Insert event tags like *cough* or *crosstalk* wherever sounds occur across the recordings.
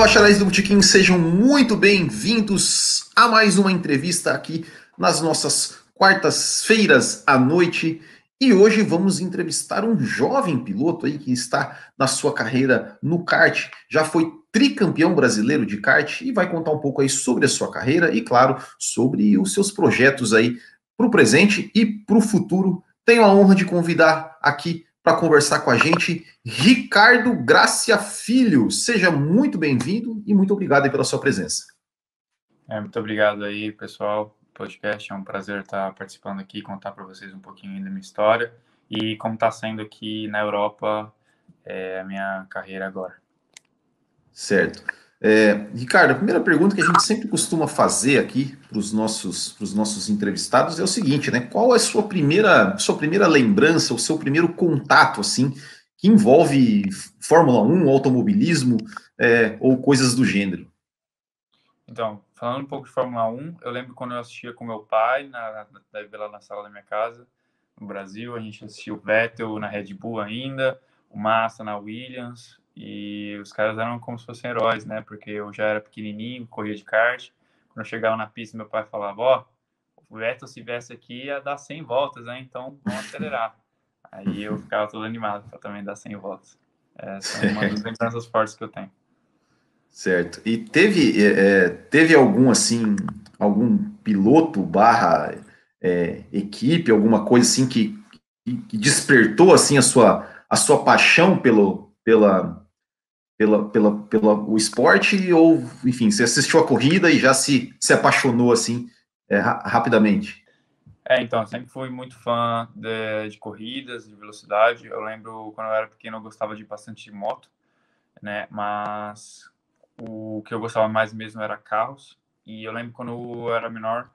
Bacharéis do Botequim, sejam muito bem-vindos a mais uma entrevista aqui nas nossas quartas-feiras à noite. E hoje vamos entrevistar um jovem piloto aí que está na sua carreira no kart, já foi tricampeão brasileiro de kart e vai contar um pouco aí sobre a sua carreira e, claro, sobre os seus projetos aí para o presente e para o futuro. Tenho a honra de convidar aqui para conversar com a gente Ricardo Gracia Filho. Seja muito bem-vindo e muito obrigado pela sua presença. É, muito obrigado aí, pessoal. Podcast é um prazer estar participando aqui, contar para vocês um pouquinho da minha história e como está sendo aqui na Europa é, a minha carreira agora. Certo. É, Ricardo, a primeira pergunta que a gente sempre costuma fazer aqui para os nossos, nossos entrevistados é o seguinte, né? Qual é a sua primeira, sua primeira lembrança, o seu primeiro contato, assim, que envolve Fórmula 1, automobilismo é, ou coisas do gênero? Então, falando um pouco de Fórmula 1, eu lembro quando eu assistia com meu pai, na, na, lá na sala da minha casa, no Brasil, a gente assistia o Vettel na Red Bull ainda, o Massa na Williams, e os caras eram como se fossem heróis, né? Porque eu já era pequenininho, corria de kart. Quando eu chegava na pista, meu pai falava: Ó, oh, o Vettel se viesse aqui ia dar 100 voltas, né? Então vamos acelerar. *laughs* Aí eu ficava todo animado para também dar 100 voltas. Essa é uma das lembranças fortes que eu tenho. Certo. E teve, é, é, teve algum assim, algum piloto barra é, equipe, alguma coisa assim que, que despertou assim a sua, a sua paixão pelo, pela, pela, pela, pela o esporte ou, enfim, você assistiu a corrida e já se, se apaixonou assim é, rapidamente? É, então, sempre fui muito fã de, de, corridas, de velocidade. Eu lembro quando eu era pequeno eu gostava de bastante de moto, né? Mas o que eu gostava mais mesmo era carros. E eu lembro quando eu era menor,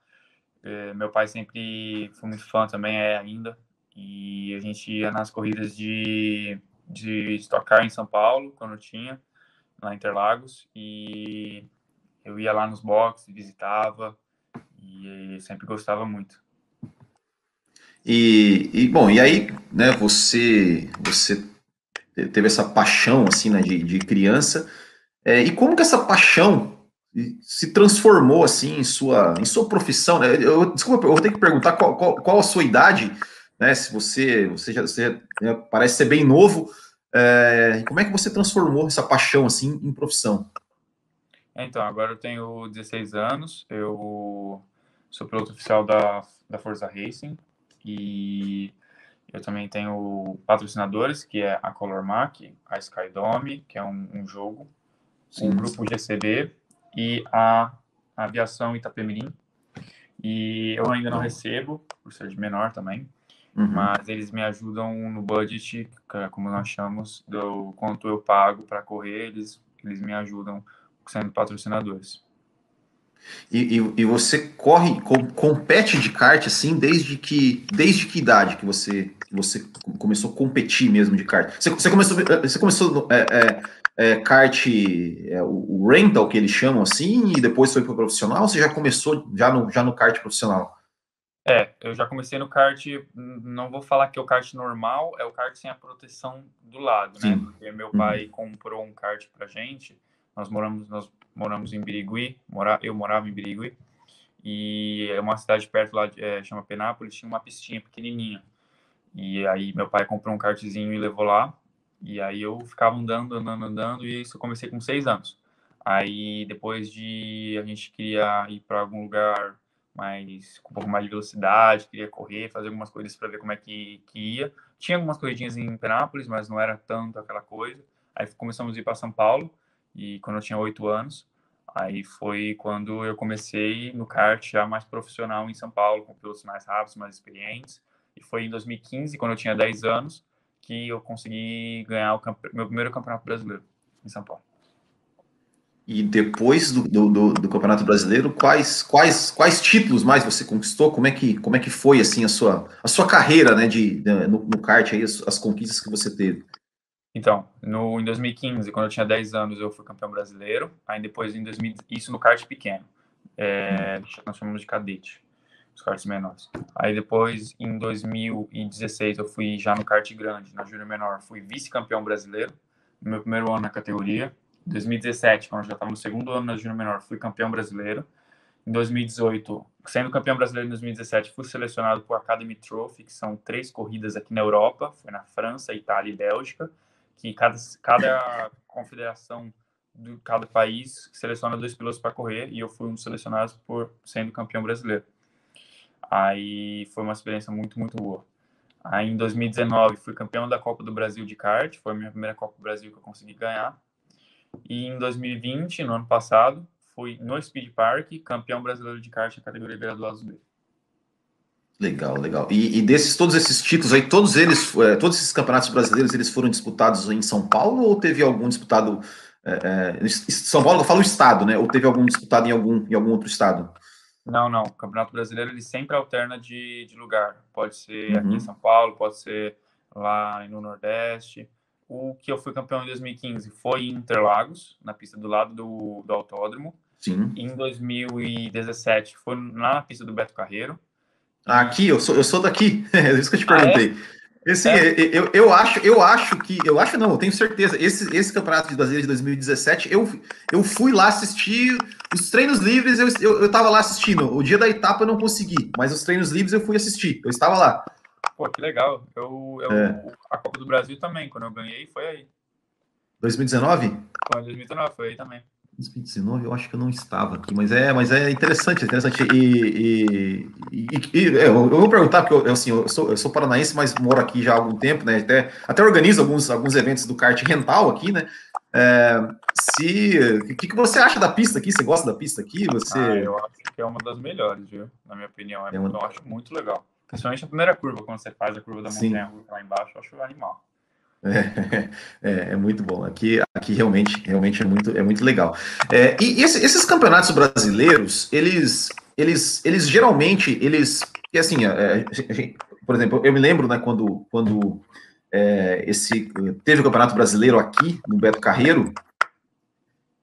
eh, meu pai sempre foi muito fã também, é ainda. E a gente ia nas corridas de de Stock Car em São Paulo, quando tinha, lá em Interlagos, e eu ia lá nos boxes, visitava, e sempre gostava muito. E, e, bom, e aí, né, você, você teve essa paixão, assim, né, de, de criança, é, e como que essa paixão se transformou, assim, em sua, em sua profissão, né? Eu, desculpa, eu vou ter que perguntar qual, qual, qual a sua idade, né? Se você, você já você, né, parece ser bem novo, é, como é que você transformou essa paixão assim em profissão? Então, agora eu tenho 16 anos, eu sou piloto oficial da, da Forza Racing e eu também tenho patrocinadores, que é a Color Mac, a Skydome, que é um, um jogo, Sim. o grupo GCB e a Aviação Itapemirim. E eu ainda não recebo, por ser de menor também, Uhum. Mas eles me ajudam no budget, é como nós chamamos, do quanto eu pago para correr, eles, eles me ajudam sendo patrocinadores. E, e, e, você corre, com, compete de kart assim desde que desde que idade que você você começou a competir mesmo de kart? Você, você começou você começou é, é, é, kart é, o rental que eles chamam assim e depois foi para o profissional? Ou você já começou já no já no kart profissional? É, eu já comecei no kart, não vou falar que é o kart normal, é o kart sem a proteção do lado, né? Sim. Porque meu uhum. pai comprou um kart pra gente, nós moramos, nós moramos em Birigui, mora, eu morava em Birigui, e é uma cidade perto lá, é, chama Penápolis, tinha uma pistinha pequenininha. E aí meu pai comprou um kartzinho e levou lá, e aí eu ficava andando, andando, andando, e isso eu comecei com seis anos. Aí depois de a gente queria ir para algum lugar mais com um pouco mais de velocidade, queria correr, fazer algumas coisas para ver como é que, que ia. Tinha algumas corridinhas em Penápolis, mas não era tanto aquela coisa. Aí começamos a ir para São Paulo, e quando eu tinha oito anos, aí foi quando eu comecei no kart já mais profissional em São Paulo, com pilotos mais rápidos, mais experientes. E foi em 2015, quando eu tinha 10 anos, que eu consegui ganhar o meu primeiro campeonato brasileiro em São Paulo. E depois do, do, do, Campeonato Brasileiro, quais, quais, quais títulos mais você conquistou? Como é que, como é que foi assim a sua, a sua carreira né, de, de no, no, kart, aí, as, as, conquistas que você teve? Então, no, em 2015, quando eu tinha 10 anos, eu fui campeão brasileiro. Aí depois, em 2000, isso no kart pequeno. É, nós chamamos de cadete, os karts menores. Aí depois, em 2016, eu fui já no kart grande, na Júnior Menor. Fui vice-campeão brasileiro, no meu primeiro ano na categoria 2017, quando eu já estava no segundo ano na Júnior Menor, fui campeão brasileiro. Em 2018, sendo campeão brasileiro em 2017, fui selecionado para o Academy Trophy, que são três corridas aqui na Europa, foi na França, Itália e Bélgica, que cada, cada *laughs* confederação de cada país seleciona dois pilotos para correr, e eu fui um dos selecionados por sendo campeão brasileiro. Aí foi uma experiência muito, muito boa. Aí em 2019 fui campeão da Copa do Brasil de kart, foi a minha primeira Copa do Brasil que eu consegui ganhar. E em 2020, no ano passado, fui no Speed Park campeão brasileiro de kart na categoria graduados B. Legal, legal. E, e, desses todos esses títulos aí, todos eles, é, todos esses campeonatos brasileiros, eles foram disputados em São Paulo ou teve algum disputado é, é, São Paulo? Eu falo estado, né? Ou teve algum disputado em algum em algum outro estado? Não, não. O Campeonato Brasileiro ele sempre alterna de, de lugar. Pode ser uhum. aqui em São Paulo, pode ser lá no Nordeste. O que eu fui campeão em 2015 foi em Interlagos, na pista do lado do, do autódromo. Sim. Em 2017 foi na pista do Beto Carreiro. Ah, aqui, eu sou, eu sou daqui. *laughs* é isso que eu te perguntei. Ah, é? Esse, é. eu, eu, acho, eu acho que, eu acho não, eu tenho certeza. Esse, esse campeonato de brasileiro de 2017, eu, eu fui lá assistir os treinos livres, eu, eu, eu tava lá assistindo. O dia da etapa eu não consegui, mas os treinos livres eu fui assistir, eu estava lá. Pô, que legal. Eu, eu é. A Copa do Brasil também, quando eu ganhei, foi aí. 2019? Foi 2019, foi aí também. 2019 eu acho que eu não estava aqui, mas é, mas é interessante, é interessante. E, e, e, e é, eu, vou perguntar, porque eu, assim, eu, sou, eu sou paranaense, mas moro aqui já há algum tempo, né? Até, até organizo alguns, alguns eventos do kart rental aqui, né? É, se o que, que você acha da pista aqui? Você gosta da pista aqui? Você... Ah, eu acho que é uma das melhores, viu? Na minha opinião. É, é uma... Eu acho muito legal. Principalmente a primeira curva, quando você faz a curva da montanha lá embaixo, eu acho animal. É, *laughs* é, é, muito bom. Aqui, aqui realmente, realmente é muito, é muito legal. É, e esse, esses campeonatos brasileiros, eles, eles, eles geralmente, eles, assim, é, por exemplo, eu me lembro, né, quando, quando é, esse teve o campeonato brasileiro aqui no Beto Carreiro,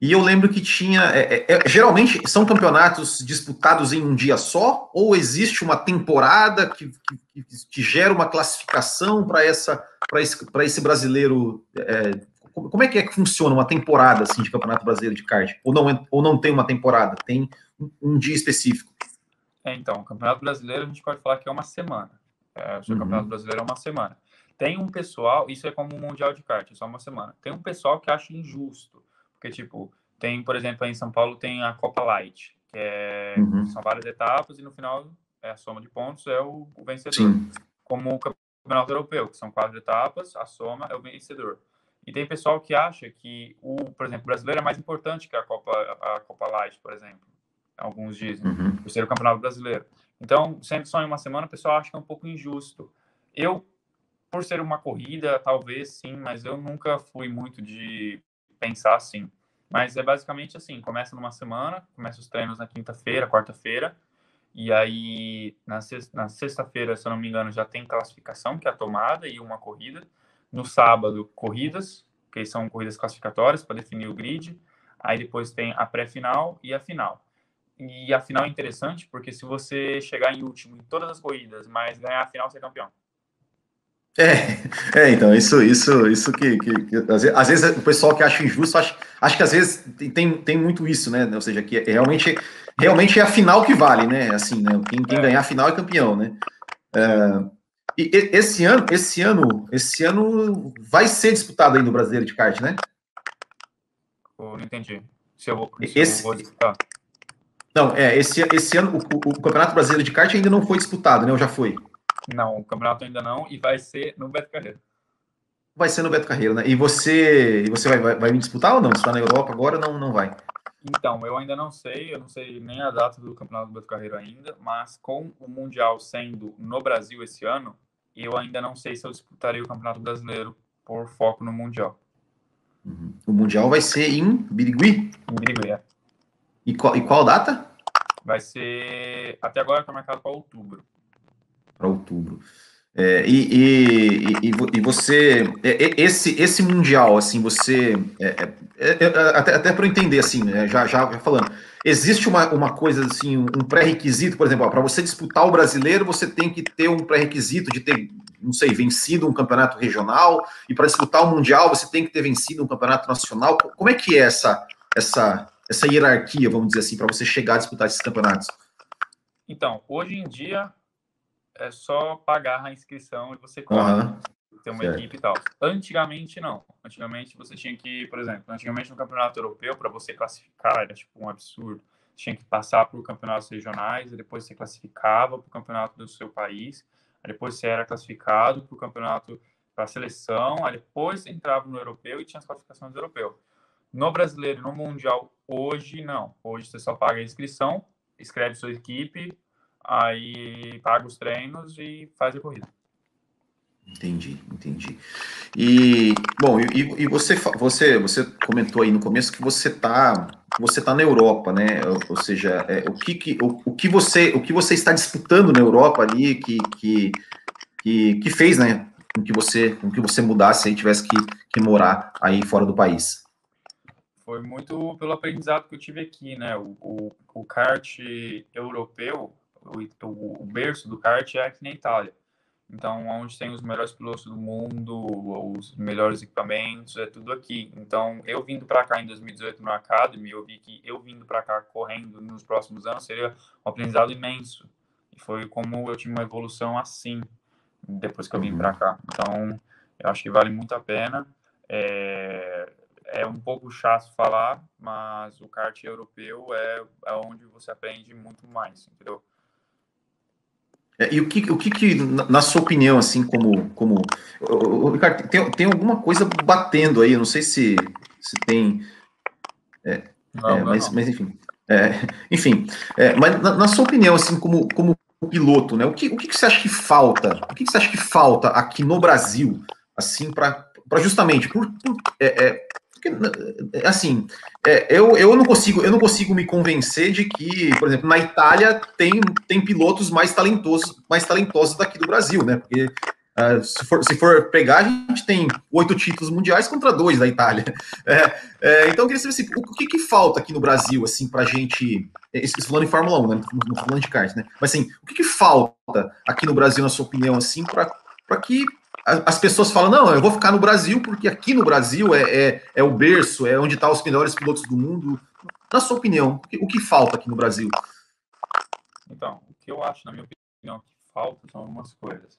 e eu lembro que tinha. É, é, é, geralmente são campeonatos disputados em um dia só, ou existe uma temporada que, que, que gera uma classificação para essa para esse, esse brasileiro. É, como é que é que funciona uma temporada assim de campeonato brasileiro de kart? Ou não, é, ou não tem uma temporada? Tem um, um dia específico? É, então, o campeonato brasileiro a gente pode falar que é uma semana. O seu uhum. campeonato brasileiro é uma semana. Tem um pessoal, isso é como o Mundial de Kart, é só uma semana. Tem um pessoal que acha injusto porque, tipo, tem, por exemplo, aí em São Paulo tem a Copa Light, que é, uhum. são várias etapas e no final é a soma de pontos é o, o vencedor. Sim. Como o Campeonato Europeu, que são quatro etapas, a soma é o vencedor. E tem pessoal que acha que o, por exemplo, o brasileiro é mais importante que a Copa, a Copa Light, por exemplo. Alguns dizem, uhum. por ser o campeonato brasileiro. Então, sendo só em uma semana, o pessoal acha que é um pouco injusto. Eu, por ser uma corrida, talvez sim, mas eu nunca fui muito de pensar assim. Mas é basicamente assim: começa numa semana, começa os treinos na quinta-feira, quarta-feira, e aí na sexta-feira, se eu não me engano, já tem classificação, que é a tomada e uma corrida. No sábado, corridas, que são corridas classificatórias para definir o grid. Aí depois tem a pré-final e a final. E a final é interessante porque se você chegar em último em todas as corridas, mas ganhar a final, você é campeão. É, *laughs* é, então, isso, isso, isso que, que, que às, vezes, às, vezes, o pessoal que acha injusto, acho, acho que às vezes tem, tem muito isso, né? Ou seja, que é, realmente, realmente é a final que vale, né? Assim, né? Quem, quem é. ganhar a final é campeão, né? É, e esse ano, esse ano, esse ano vai ser disputado ainda o brasileiro de kart, né? Eu não entendi. Se eu se esse, eu vou disputar. Não, é, esse, esse ano o, o, Campeonato Brasileiro de Kart ainda não foi disputado, né? Ou já foi? Não, o campeonato ainda não, e vai ser no Beto Carreiro. Vai ser no Beto Carreiro, né? E você, e você vai, vai, vai me disputar ou não? Você está na Europa agora não, não vai? Então, eu ainda não sei, eu não sei nem a data do Campeonato do Beto Carreiro ainda, mas com o Mundial sendo no Brasil esse ano, eu ainda não sei se eu disputarei o Campeonato Brasileiro por foco no Mundial. Uhum. O Mundial vai ser em Birigui? Em Birigui, é. E qual, e qual data? Vai ser. Até agora está marcado para outubro para outubro. É, e, e, e, e, você, esse, esse mundial, assim, você, é, é, é, é até, até para entender, assim, né, já, já falando, existe uma, uma coisa assim, um pré-requisito, por exemplo, para você disputar o brasileiro, você tem que ter um pré-requisito de ter, não sei, vencido um campeonato regional, e para disputar o Mundial você tem que ter vencido um campeonato nacional. Como é que é essa, essa, essa hierarquia, vamos dizer assim, para você chegar a disputar esses campeonatos? Então, hoje em dia é só pagar a inscrição e você corre. Uhum ter uma certo. equipe e tal. Antigamente, não. Antigamente, você tinha que, por exemplo, antigamente no campeonato europeu, para você classificar, era tipo um absurdo. Você tinha que passar por campeonatos regionais, e depois você classificava para o campeonato do seu país, aí depois você era classificado para o campeonato para a seleção, aí depois entrava no europeu e tinha as classificações do europeu. No brasileiro no mundial, hoje não. Hoje você só paga a inscrição, escreve sua equipe, aí paga os treinos e faz a corrida. Entendi, entendi. E bom, e, e, você, você, você comentou aí no começo que você está você tá na Europa, né? Ou, ou seja, é, o, que, que, o, o, que você o que você está disputando na Europa ali que, que, que, que fez, né? Com que você com que você mudasse e tivesse que, que morar aí fora do país. Foi muito pelo aprendizado que eu tive aqui, né? O, o, o kart europeu, o, o berço do kart é aqui na Itália. Então, onde tem os melhores pilotos do mundo, os melhores equipamentos, é tudo aqui. Então, eu vindo para cá em 2018 no Academy, eu vi que eu vindo para cá correndo nos próximos anos seria um aprendizado imenso. E foi como eu tive uma evolução assim, depois que eu vim para uhum. cá. Então, eu acho que vale muito a pena. É, é um pouco chato falar, mas o kart europeu é, é onde você aprende muito mais, entendeu? É, e o que, o que, que, na sua opinião, assim, como. como Ricardo, tem, tem alguma coisa batendo aí, não sei se, se tem. É, não, é, mas, não. mas, enfim. É, enfim, é, mas na, na, sua opinião, assim, como, como piloto, né? O que, o que, que você acha que falta? O que, que você acha que falta aqui no Brasil, assim, para justamente por, por é, porque, assim, é, eu, eu não consigo eu não consigo me convencer de que, por exemplo, na Itália tem, tem pilotos mais talentosos mais talentosos daqui do Brasil, né? Porque uh, se, for, se for pegar, a gente tem oito títulos mundiais contra dois da Itália. *laughs* É, é, então, eu queria saber assim, o que, que falta aqui no Brasil, assim, para a gente. Isso falando em Fórmula 1, né? Não falando de kart, né? Mas assim, o que, que falta aqui no Brasil, na sua opinião, assim, para que as pessoas falam, não, eu vou ficar no Brasil porque aqui no Brasil é, é, é o berço, é onde estão tá os melhores pilotos do mundo. Na sua opinião, o que falta aqui no Brasil? Então, o que eu acho, na minha opinião, que falta são algumas coisas.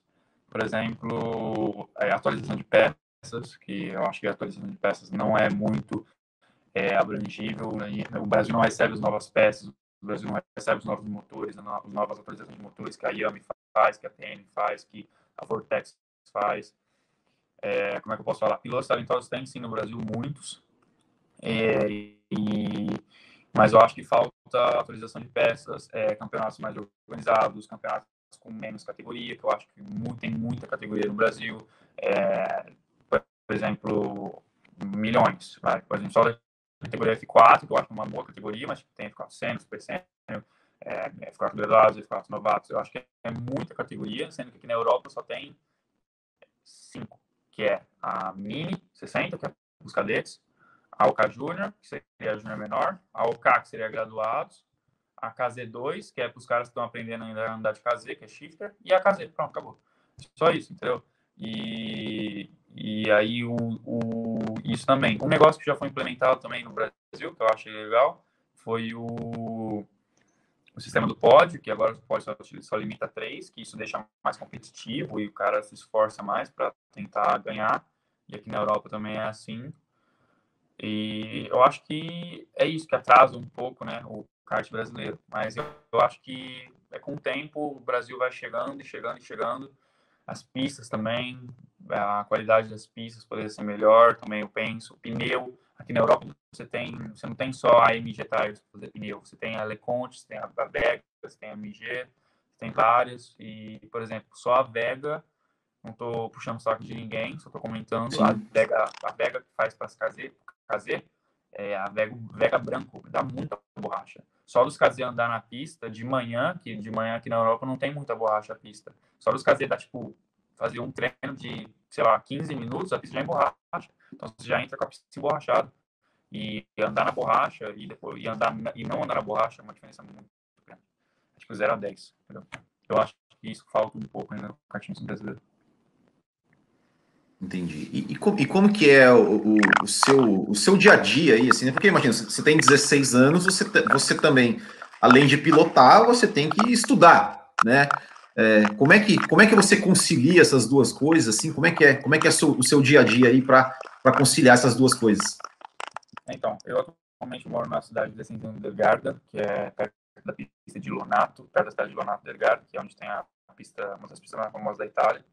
Por exemplo, é, atualização de peças, que eu acho que a atualização de peças não é muito é, abrangível. Né? O Brasil não recebe as novas peças, o Brasil não recebe os novos motores, as novas atualizações de motores que a Yami faz, que a TN faz, que a Vortex faz. É, como é que eu posso falar? Pilotos talentosos tem sim no Brasil, muitos. É, e, mas eu acho que falta atualização de peças, é, campeonatos mais organizados, campeonatos com menos categoria, que eu acho que muito, tem muita categoria no Brasil. É, por exemplo, milhões. Vai. Por exemplo, só da categoria F4, que eu acho uma boa categoria, mas tem F400, Super Sênior, é, F4 graduados, F4 novatos. Eu acho que é muita categoria, sendo que aqui na Europa só tem 5, que é a Mini 60, que é os cadetes, a OK Júnior, que seria a Júnior menor, a OK, que seria graduados, a KZ2, que é para os caras que estão aprendendo ainda a andar de KZ, que é shifter, e a KZ, pronto, acabou. Só isso, entendeu? E, e aí o, o, isso também. Um negócio que já foi implementado também no Brasil, que eu achei legal, foi o o sistema do pódio, que agora o pódio só, só limita três, que isso deixa mais competitivo e o cara se esforça mais para tentar ganhar. E aqui na Europa também é assim. E eu acho que é isso que atrasa um pouco né, o kart brasileiro. Mas eu, eu acho que é com o tempo o Brasil vai chegando e chegando e chegando. As pistas também, a qualidade das pistas poderia ser melhor, também eu penso. O pneu, Aqui na Europa você tem, você não tem só a MG Tires para fazer pneu, você tem a LeConte, você tem a Vega, você tem a MG, você tem várias. E, por exemplo, só a Vega, não estou puxando saco de ninguém, só estou comentando, a Vega, a Vega que faz para as KZ, é a Vega, Vega branco, dá muita borracha. Só dos KZ andar na pista de manhã, que de manhã aqui na Europa não tem muita borracha a pista. Só dos KZ dá tipo fazer um treino de, sei lá, 15 minutos, a pista já emborracha. Então você já entra com a pista emborrachada. E andar na borracha e depois e andar e não andar na borracha é uma diferença muito grande. Tipo 0 a 10, entendeu? Eu acho que isso falta um pouco ainda no kartismo brasileiro. Entendi. E, e, como, e, como que é o, o, o, seu, o seu dia a dia aí, assim, né? Porque imagina, você tem 16 anos, você, você também, além de pilotar, você tem que estudar, né? É, como, é que, como é que você concilia essas duas coisas, assim? Como é que é, como é, que é seu, o seu dia a dia aí para conciliar essas duas coisas? Então, eu atualmente moro na cidade de Santana del Garda, que é perto da pista de Lonato, perto da cidade de Lonato del Garda, que é onde tem a pista, uma das pistas mais famosas da Itália.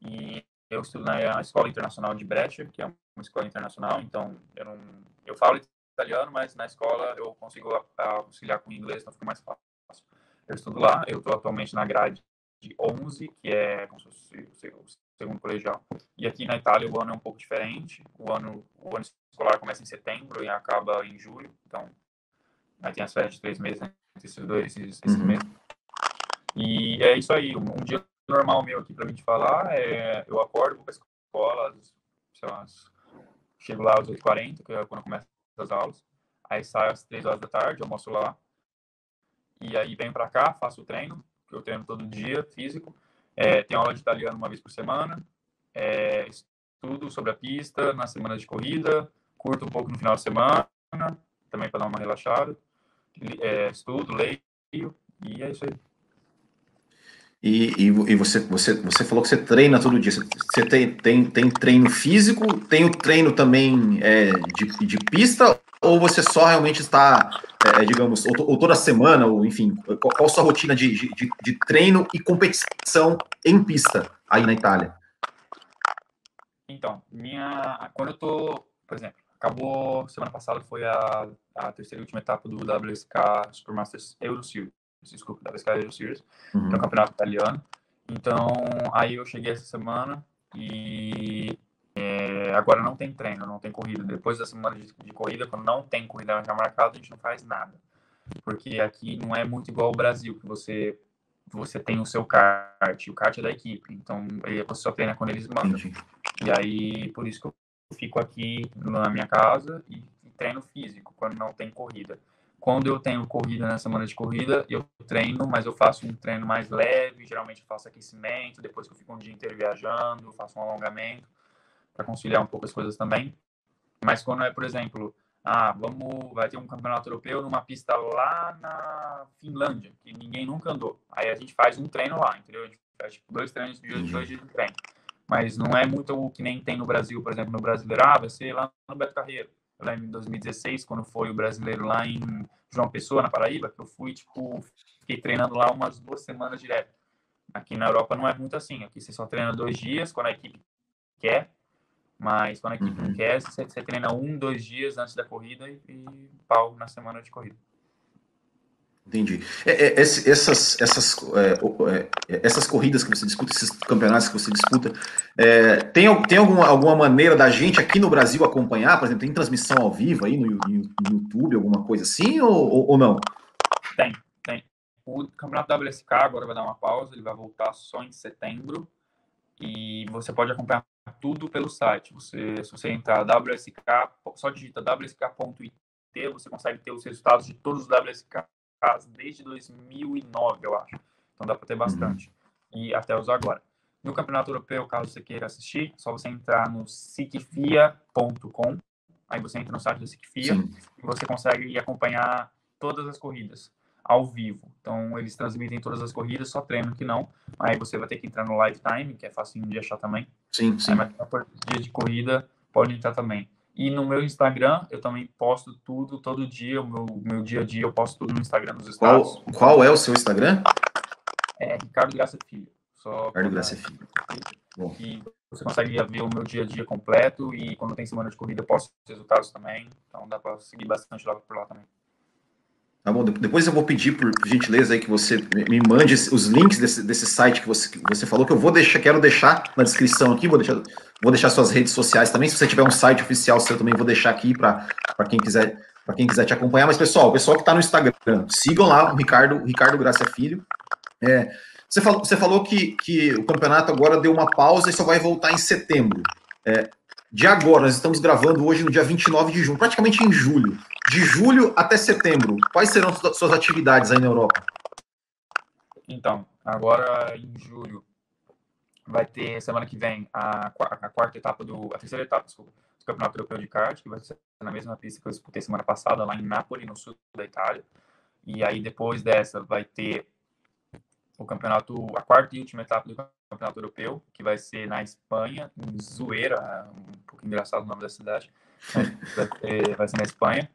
E eu estudo na Escola Internacional de Brescia, que é uma escola internacional, então eu não eu falo italiano, mas na escola eu consigo auxiliar com inglês, então fica mais fácil. Eu estudo lá, eu estou atualmente na grade de 11, que é como se fosse o segundo colegial. E aqui na Itália o ano é um pouco diferente. O ano, o ano escolar começa em setembro e acaba em julho, então aí tem as férias de três meses entre esses dois esses, esses uhum. meses. E é isso aí, um dia normal meu aqui para mim te falar é eu acordo, vou para escola, sei lá, chego lá às 8h40, que é quando começa as aulas. Aí saio às 3 horas da tarde, almoço lá. E aí venho para cá, faço o treino, que eu treino todo dia, físico. É, tenho aula de italiano uma vez por semana. É, estudo sobre a pista na semana de corrida. Curto um pouco no final de semana, também para dar uma relaxada. É, estudo, leio, e é isso aí. E, e, e, você, você, você falou que você treina todo dia. Você tem, tem, tem treino físico, tem o treino também é, de, de pista, ou você só realmente está, é, digamos, ou, ou, toda semana, ou enfim, qual, qual a sua rotina de, de, de, treino e competição em pista aí na Itália? Então, minha, quando eu tô, por exemplo, acabou semana passada foi a, a terceira e última etapa do WSK Supermasters Euro Series desculpa, da Sky Series, uhum. que é o campeonato italiano. Então, aí eu cheguei essa semana e é, agora não tem treino, não tem corrida. Depois da semana de, de corrida, quando não tem corrida já marcada, a gente não faz nada. Porque aqui não é muito igual ao Brasil, que você você tem o seu kart, o kart é da equipe, então você só treina quando eles mandam. Entendi. E aí, por isso que eu fico aqui na minha casa e, e treino físico, quando não tem corrida. Quando eu tenho corrida na semana de corrida, eu treino, mas eu faço um treino mais leve, geralmente faço aquecimento, depois que eu fico um dia inteiro viajando, faço um alongamento para conciliar um pouco as coisas também. Mas quando é, por exemplo, ah, vamos, vai ter um campeonato europeu numa pista lá na Finlândia, que ninguém nunca andou. Aí a gente faz um treino lá, entendeu? A gente faz tipo, dois treinos de dois dias de treino. Mas não é muito o que nem tem no Brasil, por exemplo, no Brasileiro, ah, vai ser lá no Beto Carreiro lá em 2016, quando foi o brasileiro lá em João Pessoa, na Paraíba, que eu fui, tipo, fiquei treinando lá umas duas semanas direto. Aqui na Europa não é muito assim. Aqui você só treina dois dias quando a equipe quer, mas quando a equipe uhum. quer, você, você, treina um, dois dias antes da corrida e, e pau na semana de corrida. Entendi. É, é, essas, essas, é, é, essas corridas que você disputa, esses campeonatos que você disputa, é, tem, tem alguma, alguma maneira da gente aqui no Brasil acompanhar? Por exemplo, tem transmissão ao vivo aí no, no, YouTube, alguma coisa assim, ou, ou, ou, não? Tem, tem. O campeonato WSK agora vai dar uma pausa, ele vai voltar só em setembro e você pode acompanhar tudo pelo site. Você, se você entrar WSK, só digita wsk.it, você consegue ter os resultados de todos os WSK casa desde 2009, eu acho. Então dá para ter bastante. Uhum. E até usar agora. No Campeonato Europeu, caso você queira assistir, é só você entrar no sikfia.com. Aí você entra no site da Sikfia e você consegue acompanhar todas as corridas ao vivo. Então, eles transmitem todas as corridas, só treino que não. Aí você vai ter que entrar no live time, que é fácil de achar também. Sim, sim. Aí, mas dia de corrida, pode entrar também. E no meu Instagram, eu também posto tudo, todo dia, o meu, meu dia a dia, eu posto tudo no Instagram dos estados. Qual, qual é o seu Instagram? É Ricardo Graça Filho. Só Ricardo Graça Filho. Bom. E você consegue ver o meu dia a dia completo e quando tem semana de corrida, eu posto os resultados também. Então dá para seguir bastante lá por lá também. Tá bom, depois eu vou pedir, por gentileza, aí que você me mande os links desse, desse site que você, que você falou, que eu vou deixar, quero deixar na descrição aqui, vou deixar, vou deixar suas redes sociais também. Se você tiver um site oficial seu, também vou deixar aqui para quem quiser para quem quiser te acompanhar. Mas, pessoal, o pessoal que está no Instagram, sigam lá o Ricardo, Ricardo Graça Filho. É, você falou, você falou que, que o campeonato agora deu uma pausa e só vai voltar em setembro. É, de agora, nós estamos gravando hoje no dia 29 de junho, praticamente em julho. De julho até setembro, quais serão suas atividades aí na Europa? Então, agora em julho vai ter semana que vem a, a quarta etapa do a terceira etapa desculpa, do Campeonato Europeu de Kart, que vai ser na mesma pista que eu disputei semana passada lá em Nápoles, no sul da Itália. E aí depois dessa vai ter o campeonato, a quarta e última etapa do Campeonato Europeu, que vai ser na Espanha, em Zueira, um pouco engraçado o nome da cidade, vai ser, vai ser na Espanha,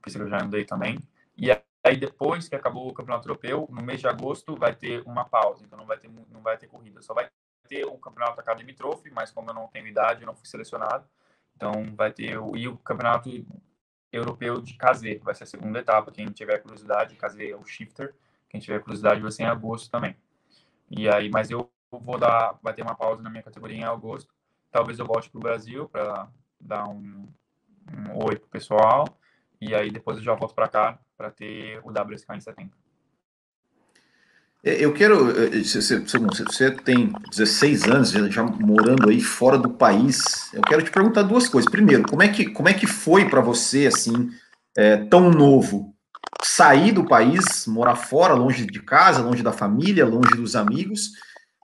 por que eu já andei também. E aí depois que acabou o Campeonato Europeu, no mês de agosto vai ter uma pausa, então não vai ter, não vai ter corrida, só vai ter o Campeonato Academy Trophy, mas como eu não tenho idade, eu não fui selecionado, então vai ter o, e o Campeonato Europeu de KZ, vai ser a segunda etapa, quem tiver curiosidade, KZ é o shifter, quem tiver curiosidade vai ser em agosto também. E aí, mas eu vou dar, vai ter uma pausa na minha categoria em agosto. Talvez eu volte para o Brasil para dar um, um oi pro pessoal. E aí depois eu já volto para cá para ter o WSK em setembro. É, eu quero. Você, você tem 16 anos já morando aí fora do país. Eu quero te perguntar duas coisas. Primeiro, como é que, como é que foi para você, assim, é, tão novo, sair do país, morar fora, longe de casa, longe da família, longe dos amigos.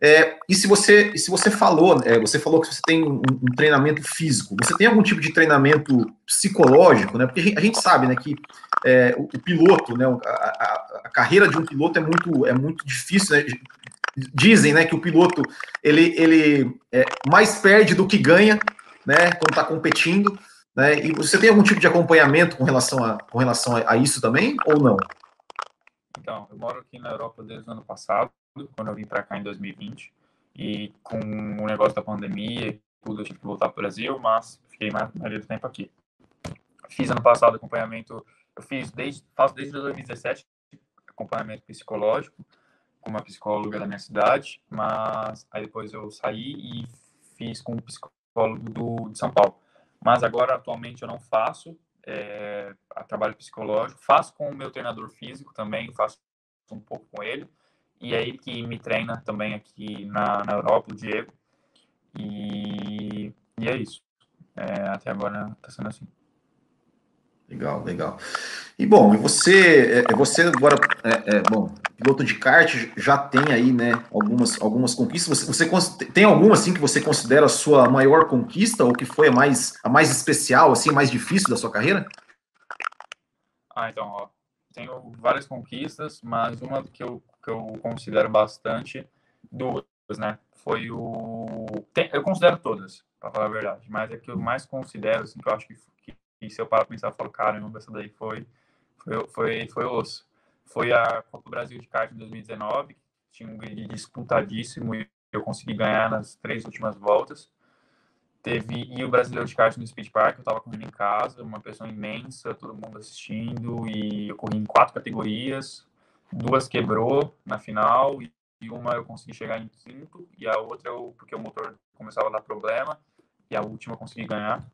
É, e se você, se você falou, é, você falou que você tem um, um, treinamento físico, você tem algum tipo de treinamento psicológico, né? Porque a gente, a gente sabe, né, que é, o, o, piloto, né, a, a, a, carreira de um piloto é muito, é muito difícil, né? Dizem, né, que o piloto ele, ele é, mais perde do que ganha, né, quando está competindo. Né? E você tem algum tipo de acompanhamento com relação, a, com relação a, a isso também, ou não? Então, eu moro aqui na Europa desde o ano passado, quando eu vim para cá em 2020, e com o negócio da pandemia e tudo, eu tive que voltar para o Brasil, mas fiquei mais maioria do tempo aqui. Fiz ano passado acompanhamento, eu fiz desde, faço desde 2017 acompanhamento psicológico com uma psicóloga da minha cidade, mas aí depois eu saí e fiz com um psicólogo do, de São Paulo. Mas agora, atualmente, eu não faço é, trabalho psicológico. Faço com o meu treinador físico também, faço um pouco com ele. E é ele que me treina também aqui na, na Europa, o Diego. E, e é isso. É, até agora está sendo assim. Legal, legal. E bom, você, é, você agora, é, é, bom, piloto de kart já tem aí, né, algumas, algumas conquistas. Você, você tem alguma assim que você considera a sua maior conquista ou que foi a mais, a mais especial, assim, a mais difícil da sua carreira? Ah, então, ó, tenho várias conquistas, mas uma que eu, que eu considero bastante, duas, né, foi o... Tem, eu considero todas, para falar a verdade, mas é que eu mais considero, assim, que eu acho que, que, se eu parar pra pensar, eu falo, caramba, essa daí foi, foi, foi, foi osso. Foi a Copa Brasil de kart em 2019, que tinha um grid disputadíssimo e eu consegui ganhar nas três últimas voltas. Teve e o Brasileiro de kart no Speed Park, eu estava correndo em casa, uma pessoa imensa, todo mundo assistindo e eu corri em quatro categorias, duas quebrou na final e uma eu consegui chegar em quinto e a outra eu, porque o motor começava a dar problema e a última eu consegui ganhar.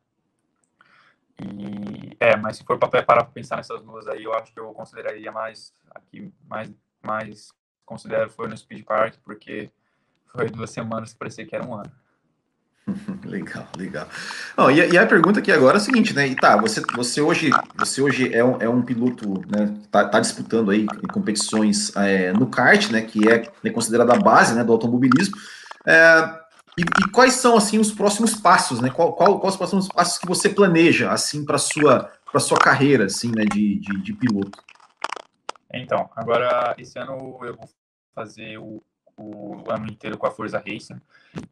E, é, mas se for para parar para pensar nessas duas aí, eu acho que eu consideraria mais aqui mais mais considero foi no Speed Park porque foi duas semanas que parecia que era um ano. *laughs* legal, legal. Não, e, e, a pergunta aqui agora é a seguinte, né? E tá, você, você hoje, você hoje é um, é um piloto, né? Tá, tá disputando aí competições é, no kart, né? Que é né, considerada a base, né? Do automobilismo. É, e, e, quais são assim os próximos passos, né? Qual, qual, quais os próximos passos que você planeja assim para sua para sua carreira assim, né, de, de, de, piloto? Então, agora esse ano eu vou fazer o, o ano inteiro com a Forza Racing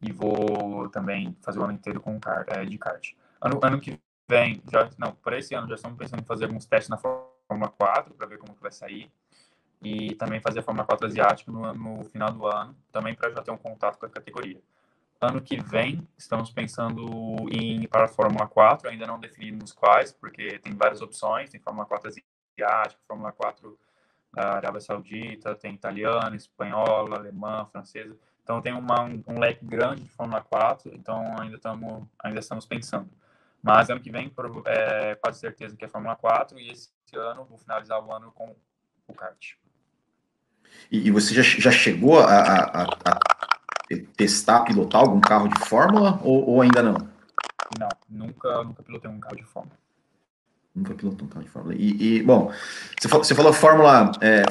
e vou também fazer o ano inteiro com é, de kart. Ano, ano que vem, já não, para esse ano já estamos pensando em fazer alguns testes na Fórmula 4 para ver como que vai sair e também fazer a Fórmula 4 asiática no, no final do ano, também para já ter um contato com a categoria. Ano que vem, estamos pensando em ir para a Fórmula 4, ainda não definimos quais, porque tem várias opções, tem Fórmula 4 asiática, Fórmula 4 da Arábia Saudita, tem italiana, espanhola, alemã, francesa. Então tem uma, um, um, leque grande de Fórmula 4, então ainda, estamos ainda estamos pensando. Mas ano que vem, é quase certeza que é Fórmula 4, e esse ano vou finalizar o ano com o kart. E, e você já, já chegou a, a, a testar, pilotar algum carro de Fórmula ou, ou ainda não? Não, nunca, nunca pilotei um carro de Fórmula. Nunca pilotou um carro de Fórmula. E, e bom, você falou, você falou Fórmula, é,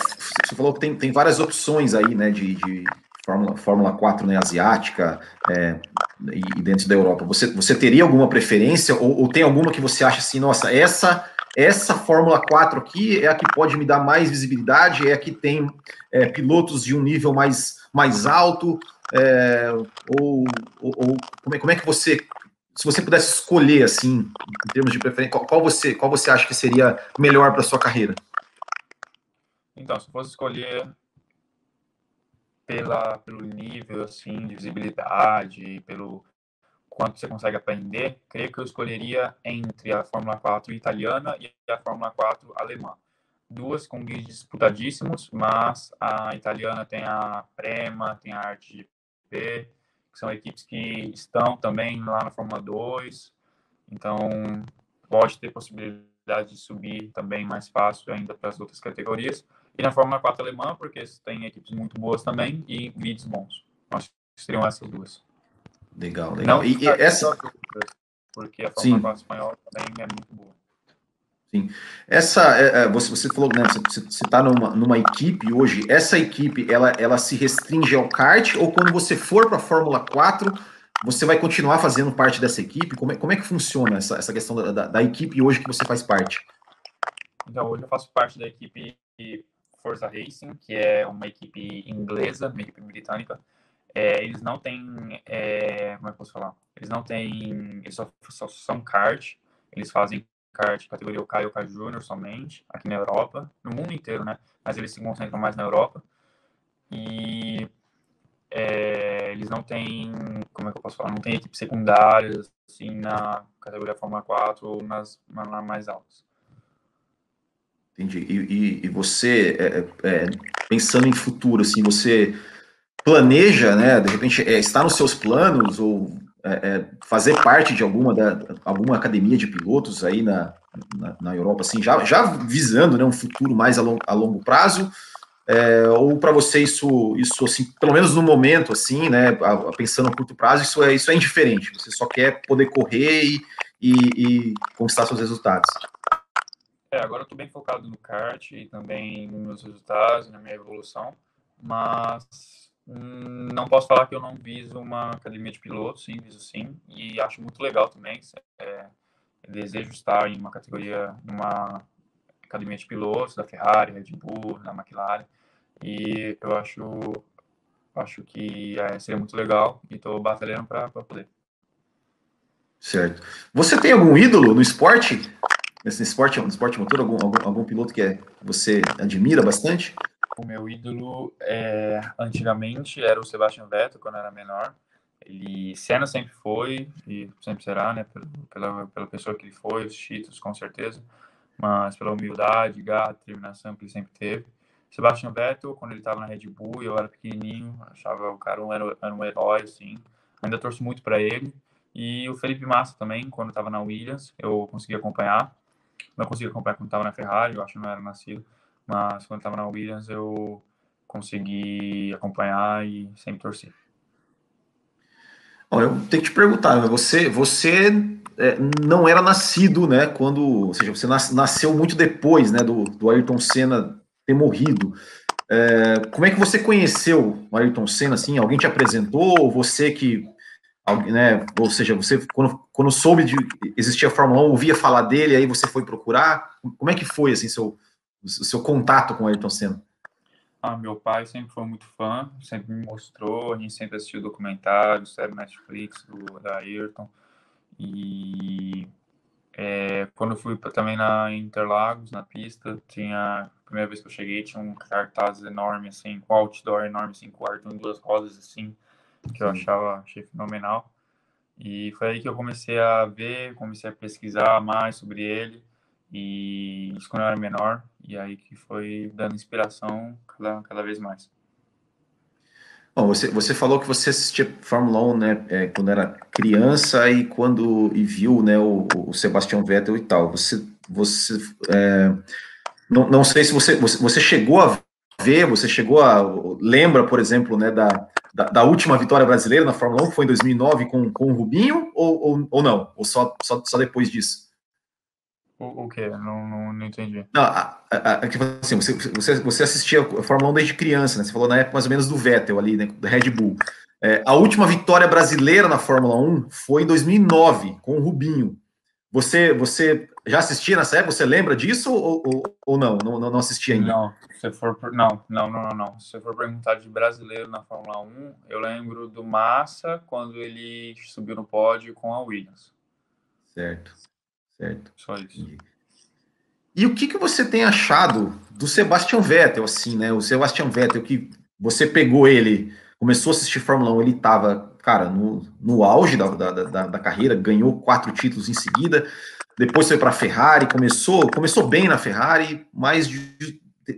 você falou que tem, tem várias opções aí, né, de, de Fórmula, Fórmula 4 né, asiática é, e, dentro da Europa. Você, você teria alguma preferência ou, ou, tem alguma que você acha assim, nossa, essa essa Fórmula 4 aqui é a que pode me dar mais visibilidade, é a que tem é, pilotos de um nível mais, mais alto, é, ou, ou, ou como, é, como é que você se você pudesse escolher assim, em termos de preferência, qual, qual você, qual você acha que seria melhor para sua carreira? Então, se fosse escolher pela, pelo nível assim de visibilidade, pelo quanto você consegue aprender, creio que eu escolheria entre a Fórmula 4 italiana e a Fórmula 4 alemã. Duas com guias disputadíssimos, mas a italiana tem a Prema, tem a Arte GP, são equipes que estão também lá na Fórmula 2, então pode ter possibilidade de subir também mais fácil ainda para as outras categorias. E na Fórmula 4 alemã, porque tem equipes muito boas também e vídeos bons. Acho que seriam essas duas. Legal, legal. Não, e, e essa. Porque a Fórmula 4 espanhola também é muito boa. Sim. Essa, é, é, você, você falou, né, você está numa, numa equipe hoje, essa equipe, ela, ela se restringe ao kart, ou quando você for para a Fórmula 4, você vai continuar fazendo parte dessa equipe? Como é, como é que funciona essa, essa questão da, da, da equipe hoje que você faz parte? Então, hoje eu faço parte da equipe Forza Racing, que é uma equipe inglesa, uma equipe britânica. É, eles não têm, é, como é que eu posso falar? Eles não têm, eles só, só são kart, eles fazem kart categoria OK e OK Júnior somente, aqui na Europa, no mundo inteiro, né? Mas eles se concentram mais na Europa. E é, eles não têm, como é que eu posso falar? Não tem equipe secundária, assim, na categoria Fórmula 4 ou nas, nas mais altas. Entendi. E, e, e você, é, é, pensando em futuro, assim, você planeja, né, de repente, é, está nos seus planos ou é, é, fazer parte de alguma, da, alguma academia de pilotos aí na, na, na, Europa, assim, já, já visando né, um futuro mais a, long, a longo prazo, é, ou para você isso, isso assim, pelo menos no momento, assim, né, pensando a curto prazo, isso é, isso é indiferente, você só quer poder correr e, e, e conquistar seus resultados. É, agora eu estou bem focado no kart e também nos meus resultados, na minha evolução, mas não posso falar que eu não viso uma academia de pilotos, sim, viso sim, e acho muito legal também. É, desejo estar em uma categoria, numa academia de pilotos da Ferrari, Red Bull, da McLaren, e eu acho, acho que é, seria muito legal e estou batalhando para poder. Certo. Você tem algum ídolo no esporte? Nesse esporte, no esporte motor, algum, algum, algum piloto que é, você admira bastante? O meu ídolo é, antigamente era o Sebastian Vettel quando era menor. Ele Senna sempre foi e sempre será, né, pela, pela pessoa que ele foi, os títulos com certeza, mas pela humildade, garra, determinação que ele sempre teve. Sebastian Vettel, quando ele estava na Red Bull, eu era pequenininho, achava o cara um, era, era um herói, assim. Ainda torço muito para ele. E o Felipe Massa também, quando estava na Williams, eu consegui acompanhar. Não consegui acompanhar quando estava na Ferrari, eu acho que não era nascido mas quando estava na Williams eu consegui acompanhar e sempre torcer. Bom, eu tenho que te perguntar, você, você é, não era nascido, né, quando, ou seja, você nasceu muito depois, né, do, do Ayrton Senna ter morrido. É, como é que você conheceu o Ayrton Senna, assim, alguém te apresentou, ou você que, né, ou seja, você, quando, quando soube de existir a Fórmula 1, ouvia falar dele, aí você foi procurar, como é que foi, assim, seu, o seu contato com o Ayrton Senna? Ah, meu pai sempre foi muito fã, sempre me mostrou, a gente sempre assistiu documentários, série Netflix do, da Ayrton. E é, quando eu fui pra, também na Interlagos, na pista, tinha, a primeira vez que eu cheguei, tinha um cartaz enorme, assim, com outdoor enorme, assim, com Ayrton em duas rodas, assim, que eu achava, achei fenomenal. E foi aí que eu comecei a ver, comecei a pesquisar mais sobre ele. E isso quando eu era menor, e aí que foi dando inspiração cada, cada vez mais. Bom, você, você falou que você assistia Fórmula 1, né, é, quando era criança e quando e viu, né, o, o Sebastian Vettel e tal. Você, você é, não, não sei se você, você, você chegou a ver, você chegou a lembra, por exemplo, né, da, da, da, última vitória brasileira na Fórmula 1, que foi em 2009 com, com o Rubinho, ou, ou, ou não? Ou só, só, só depois disso? O, o quê? Não, não, não entendi. Não, a, a, a, tipo assim, você, você, você assistia a Fórmula 1 desde criança, né? Você falou na época mais ou menos do Vettel ali, né? Da Red Bull. É, a última vitória brasileira na Fórmula 1 foi em 2009, com o Rubinho. Você, você já assistia nessa época? Você lembra disso ou, ou, ou não? não? Não assistia ainda? Não, se for, não, não, não, não. Se for perguntar de brasileiro na Fórmula 1, eu lembro do Massa quando ele subiu no pódio com a Williams. Certo. Certo. Só isso. E o que, que você tem achado do Sebastian Vettel, assim, né? O Sebastian Vettel, que você pegou ele, começou a assistir Fórmula 1, ele estava, cara, no, no auge da, da, da, da, carreira, ganhou quatro títulos em seguida, depois foi para a Ferrari, começou, começou bem na Ferrari, mas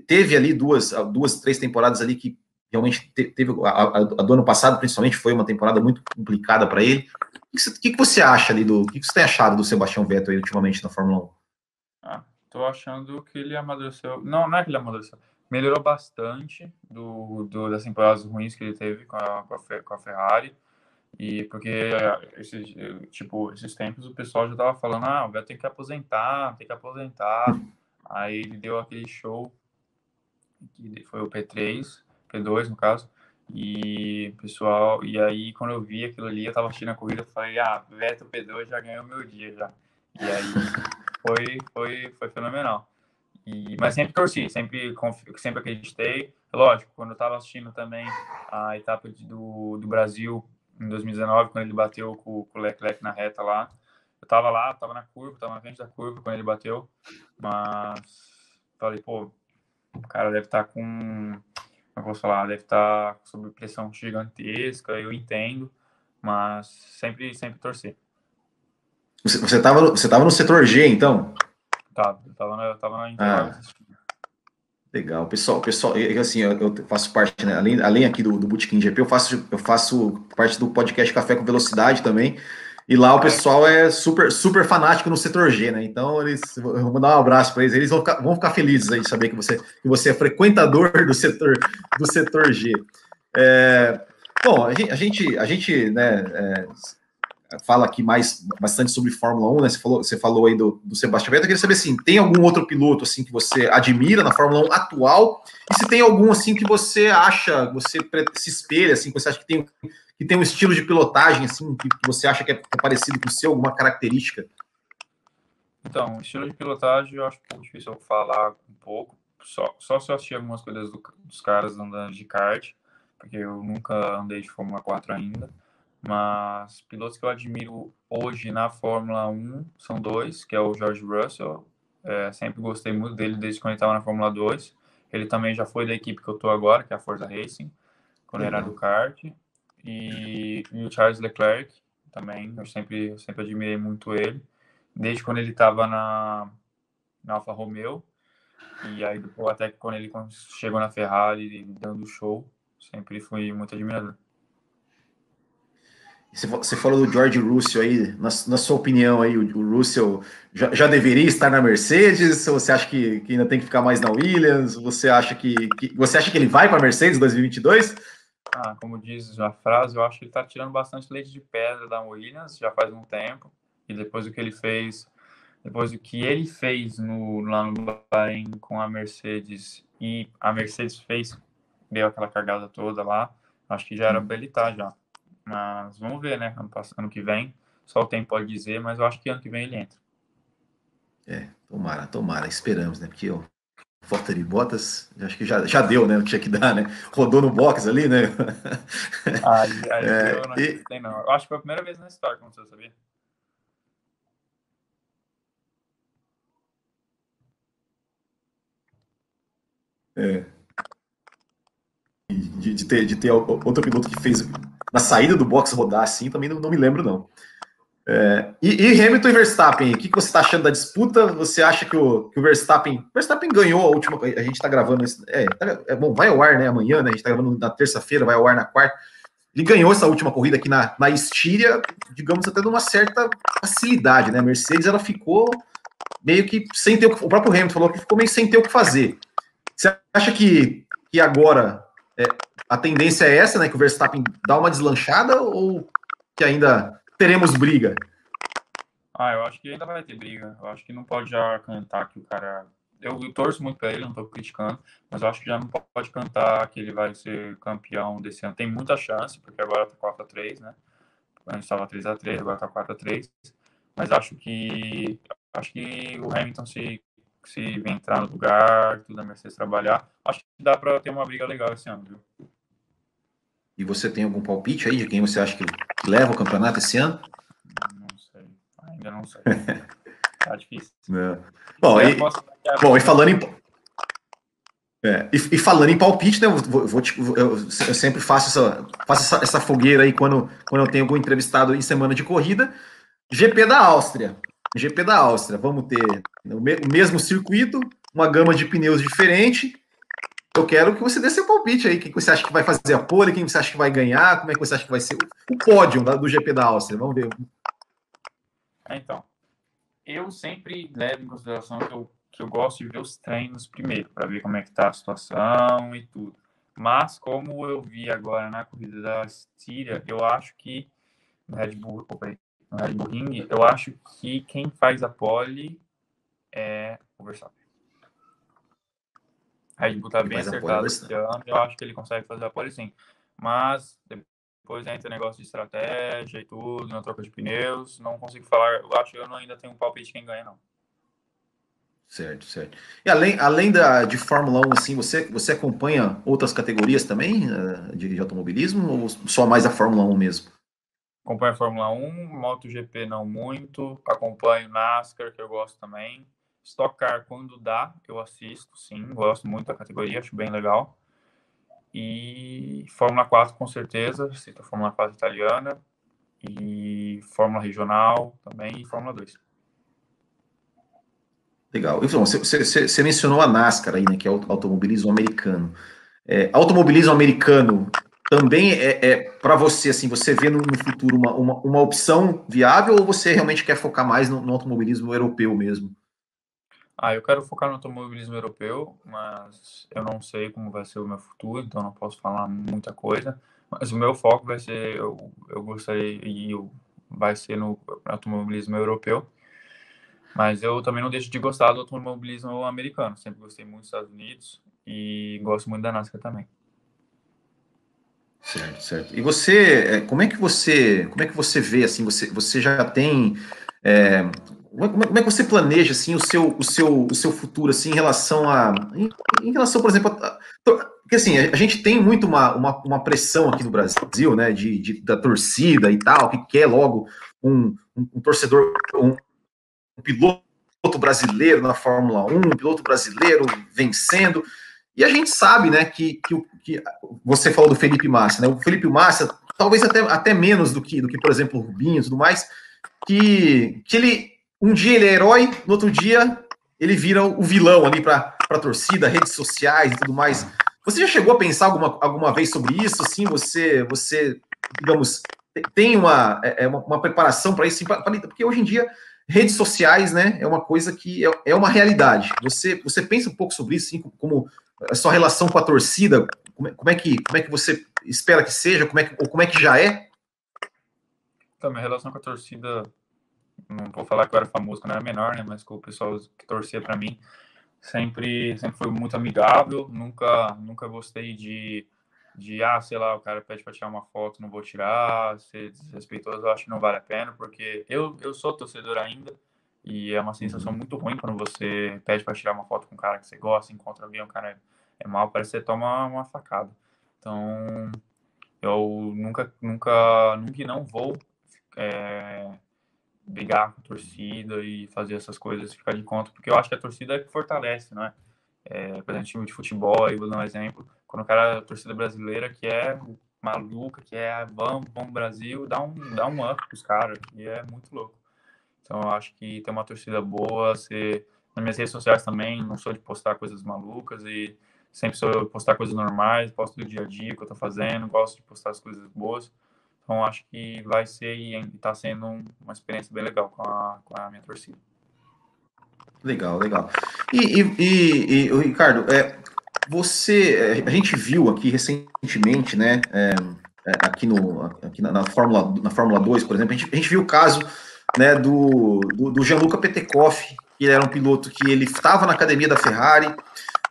teve ali duas, duas, três temporadas ali que realmente teve, a, a, a do ano passado, principalmente, foi uma temporada muito complicada para ele. O que, que, você acha ali do. O que, você tem achado do Sebastião Vettel aí, ultimamente na Fórmula 1? Ah, tô achando que ele amadureceu. Não, não é que ele amadureceu. Melhorou bastante do, do das temporadas ruins que ele teve com a, com a, com a Ferrari. E porque esses, tipo, esses tempos o pessoal já tava falando, ah, o Vettel tem que aposentar, tem que aposentar. *laughs* Aí ele deu aquele show, que foi o P3, P2 no caso, e pessoal, e aí quando eu vi aquilo ali, eu tava assistindo a corrida, eu falei, ah, Vettel P2 já ganhou meu dia já. E aí *laughs* foi, foi, foi fenomenal. E, mas sempre torci, sempre, sempre acreditei. Lógico, quando eu tava assistindo também a etapa de, do, do Brasil em 2019, quando ele bateu com, com o Leclerc na reta lá, eu tava lá, tava na curva, tava na frente da curva quando ele bateu, mas falei, pô, o cara deve estar tá com eu posso falar, deve estar sob pressão gigantesca, eu entendo, mas sempre, sempre torcer. Você estava você tava no setor G, então? Tá, eu estava na, eu tava na ah. Legal, pessoal, pessoal, assim, eu, eu faço parte, né, além, além aqui do, do Bootkin GP, eu faço, eu faço parte do podcast Café com Velocidade também, e lá o pessoal é super, super fanático no setor G, né? Então, eles vou mandar um abraço para eles, eles vão ficar, vão ficar felizes aí de saber que você, que você é frequentador do setor, do setor G. É, bom, a gente, a gente, a gente né, é, fala aqui mais bastante sobre Fórmula 1, né? Você falou, você falou aí do, do Sebastião Vettel. Eu queria saber assim, tem algum outro piloto assim que você admira na Fórmula 1 atual? E se tem algum assim que você acha, você se espelha assim, que você acha que tem que tem um estilo de pilotagem assim que, você acha que é, parecido com o seu, alguma característica? Então, estilo de pilotagem eu acho pouco difícil eu falar um pouco, só, só se eu assistir algumas coisas do, dos caras andando de kart, porque eu nunca andei de Fórmula 4 ainda, mas pilotos que eu admiro hoje na Fórmula 1 são dois, que é o George Russell, é, sempre gostei muito dele desde quando ele estava na Fórmula 2, ele também já foi da equipe que eu estou agora, que é a Forza Racing, quando uhum. era do kart, e, e, o Charles Leclerc também, eu sempre, sempre admirei muito ele, desde quando ele estava na, na Alfa Romeo, e aí até quando ele chegou na Ferrari dando show, sempre fui muito admirador. Você falou do George Russell aí, na, na sua opinião aí, o, o Russell já, já, deveria estar na Mercedes? Ou você acha que, que, ainda tem que ficar mais na Williams? Você acha que, que você acha que ele vai para a Mercedes 2022? Ah, como diz a frase, eu acho que ele está tirando bastante leite de pedra da Williams já faz um tempo. E depois do que ele fez, depois do que ele fez no, lá no Bahrein com a Mercedes e a Mercedes fez, deu aquela cargada toda lá, acho que já era estar tá já. Mas vamos ver, né? Ano, ano que vem, só o tempo pode dizer, mas eu acho que ano que vem ele entra. É, tomara, tomara, esperamos, né? Porque eu Valtteri Bottas, acho que já, já deu, né? Não tinha que dar, né? Rodou no box ali, né? Aí, aí *laughs* é, eu não e... tem, não. Eu acho que foi a primeira vez na história como você sabia? É. De, de, ter, de ter outro piloto que fez na saída do box rodar assim, também não, não me lembro, não. É, e, e, Hamilton e Verstappen, o que, que você está achando da disputa? Você acha que o, que o Verstappen. Verstappen ganhou a última. A gente está gravando. É, tá, é, bom, vai ao ar, né? Amanhã, né? A gente está gravando na terça-feira, vai ao ar na quarta. Ele ganhou essa última corrida aqui na, na Estíria, digamos, até de uma certa facilidade, né? A Mercedes ela ficou meio que sem ter o, o próprio Hamilton falou que ficou meio sem ter o que fazer. Você acha que, que agora é, a tendência é essa, né? Que o Verstappen dá uma deslanchada ou que ainda teremos briga? Ah, eu acho que ainda vai ter briga. Eu acho que não pode já cantar que o cara. Eu, eu torço muito para ele, não estou criticando, mas eu acho que já não pode cantar que ele vai ser campeão desse ano. Tem muita chance, porque agora tá 4x3, né? Antes estava 3x3, agora tá 4x3. Mas acho que acho que o Hamilton se se entrar no lugar, tudo a Mercedes trabalhar, acho que dá para ter uma briga legal esse ano, viu? E você tem algum palpite aí de quem você acha que leva o campeonato esse ano? Não sei, ainda não sei. *laughs* tá difícil. É. Bom, e, bom, e falando em. É, e, e, falando em palpite, né, eu, vou, vou te, eu, eu, sempre faço, essa, faço essa, essa, fogueira aí quando, quando eu tenho algum entrevistado em semana de corrida. GP da Áustria. GP da Áustria. Vamos ter o mesmo circuito, uma gama de pneus diferente eu quero que você dê seu palpite aí. Quem você acha que vai fazer a pole? Quem você acha que vai ganhar? Como é que você acha que vai ser o pódio do GP da Áustria? Vamos ver. É, então, eu sempre levo em consideração que eu, que eu gosto de ver os treinos primeiro, para ver como é que tá a situação e tudo. Mas, como eu vi agora na corrida da Síria, eu acho que no Red Bull, no Red Bull Ring, eu acho que quem faz a pole é o Verstappen. Red Bull tá bem acertado esse ano, eu acho que ele consegue fazer a pole sim. Mas depois entra negócio de estratégia e tudo, na troca de pneus, não consigo falar, eu acho que eu não ainda tenho um palpite quem ganha, não. Certo, certo. E além, além da, de Fórmula 1, assim, você, você acompanha outras categorias também uh, de, de, automobilismo ou só mais a Fórmula 1 mesmo? Acompanho a Fórmula 1, MotoGP não muito, acompanho NASCAR, que eu gosto também. Stock Car, quando dá, eu assisto, sim, gosto muito da categoria, acho bem legal. E Fórmula 4, com certeza, cito a Fórmula 4 italiana, e Fórmula Regional também, e Fórmula 2. Legal. Então, você, mencionou a NASCAR aí, né, que é o automobilismo americano. É, automobilismo americano também é, é para você, assim, você vê no, no futuro uma, uma, uma, opção viável ou você realmente quer focar mais no, no automobilismo europeu mesmo? Ah, eu quero focar no automobilismo europeu, mas eu não sei como vai ser o meu futuro, então não posso falar muita coisa. Mas o meu foco vai ser, eu, eu gostaria, e vai ser no automobilismo europeu. Mas eu também não deixo de gostar do automobilismo americano. Sempre gostei muito dos Estados Unidos e gosto muito da NASCAR também. Certo, certo. E você, é, como é que você, como é que você vê assim? Você, você já tem é, como é, como é, que você planeja assim o seu, o seu, o seu futuro assim em relação a em, em relação, por exemplo, a, porque assim a, gente tem muito uma, uma, uma, pressão aqui no Brasil, né, de, de, da torcida e tal, que quer logo um, um, um torcedor, um, um, piloto brasileiro na Fórmula 1, um piloto brasileiro vencendo. E a gente sabe, né, que, que, que você falou do Felipe Massa, né? O Felipe Massa, talvez até, até menos do que, do que, por exemplo, o Rubinho e tudo mais, que, que ele um dia ele é herói, no outro dia ele vira o vilão ali para a torcida, redes sociais e tudo mais. Você já chegou a pensar alguma, alguma vez sobre isso? Assim, você, você, digamos, tem uma, é, é uma, uma preparação para isso? Porque hoje em dia redes sociais, né, é uma coisa que é, é uma realidade. Você, você pensa um pouco sobre isso, assim, como a sua relação com a torcida, como é, como é que, como é que você espera que seja, como é que, ou como é que já é? Então, minha relação com a torcida não vou falar que eu era famoso quando eu era menor, né? Mas com o pessoal que torcia para mim sempre, sempre foi muito amigável. Nunca, nunca gostei de, de, ah, sei lá, o cara pede para tirar uma foto, não vou tirar, ser desrespeitoso, eu acho que não vale a pena, porque eu, eu sou torcedor ainda e é uma sensação muito ruim quando você pede para tirar uma foto com um cara que você gosta, encontra alguém, o cara é, é mal, parece que você toma uma facada. Então, eu nunca, nunca, nunca não vou é, brigar com a torcida e fazer essas coisas, ficar de conta, porque eu acho que a torcida é que fortalece, né? É, por exemplo, time de futebol, aí vou dar um exemplo, quando o cara, a torcida brasileira, que é maluca, que é vamos, vamos Brasil, dá um, dá um up pros caras, e é muito louco. Então eu acho que ter uma torcida boa, ser... nas minhas redes sociais também, não sou de postar coisas malucas e sempre sou de postar coisas normais, posto do dia a dia que eu tô fazendo, gosto de postar as coisas boas. Então acho que vai ser e está sendo uma experiência bem legal com a, com a minha torcida. Legal, legal. E, e, e, e Ricardo, é, você, a gente viu aqui recentemente, né, é, aqui, no, aqui na, na, Fórmula, na Fórmula 2, por exemplo, a gente, a gente viu o caso né, do, do, do Gianluca Petekoff, que era um piloto que ele estava na academia da Ferrari,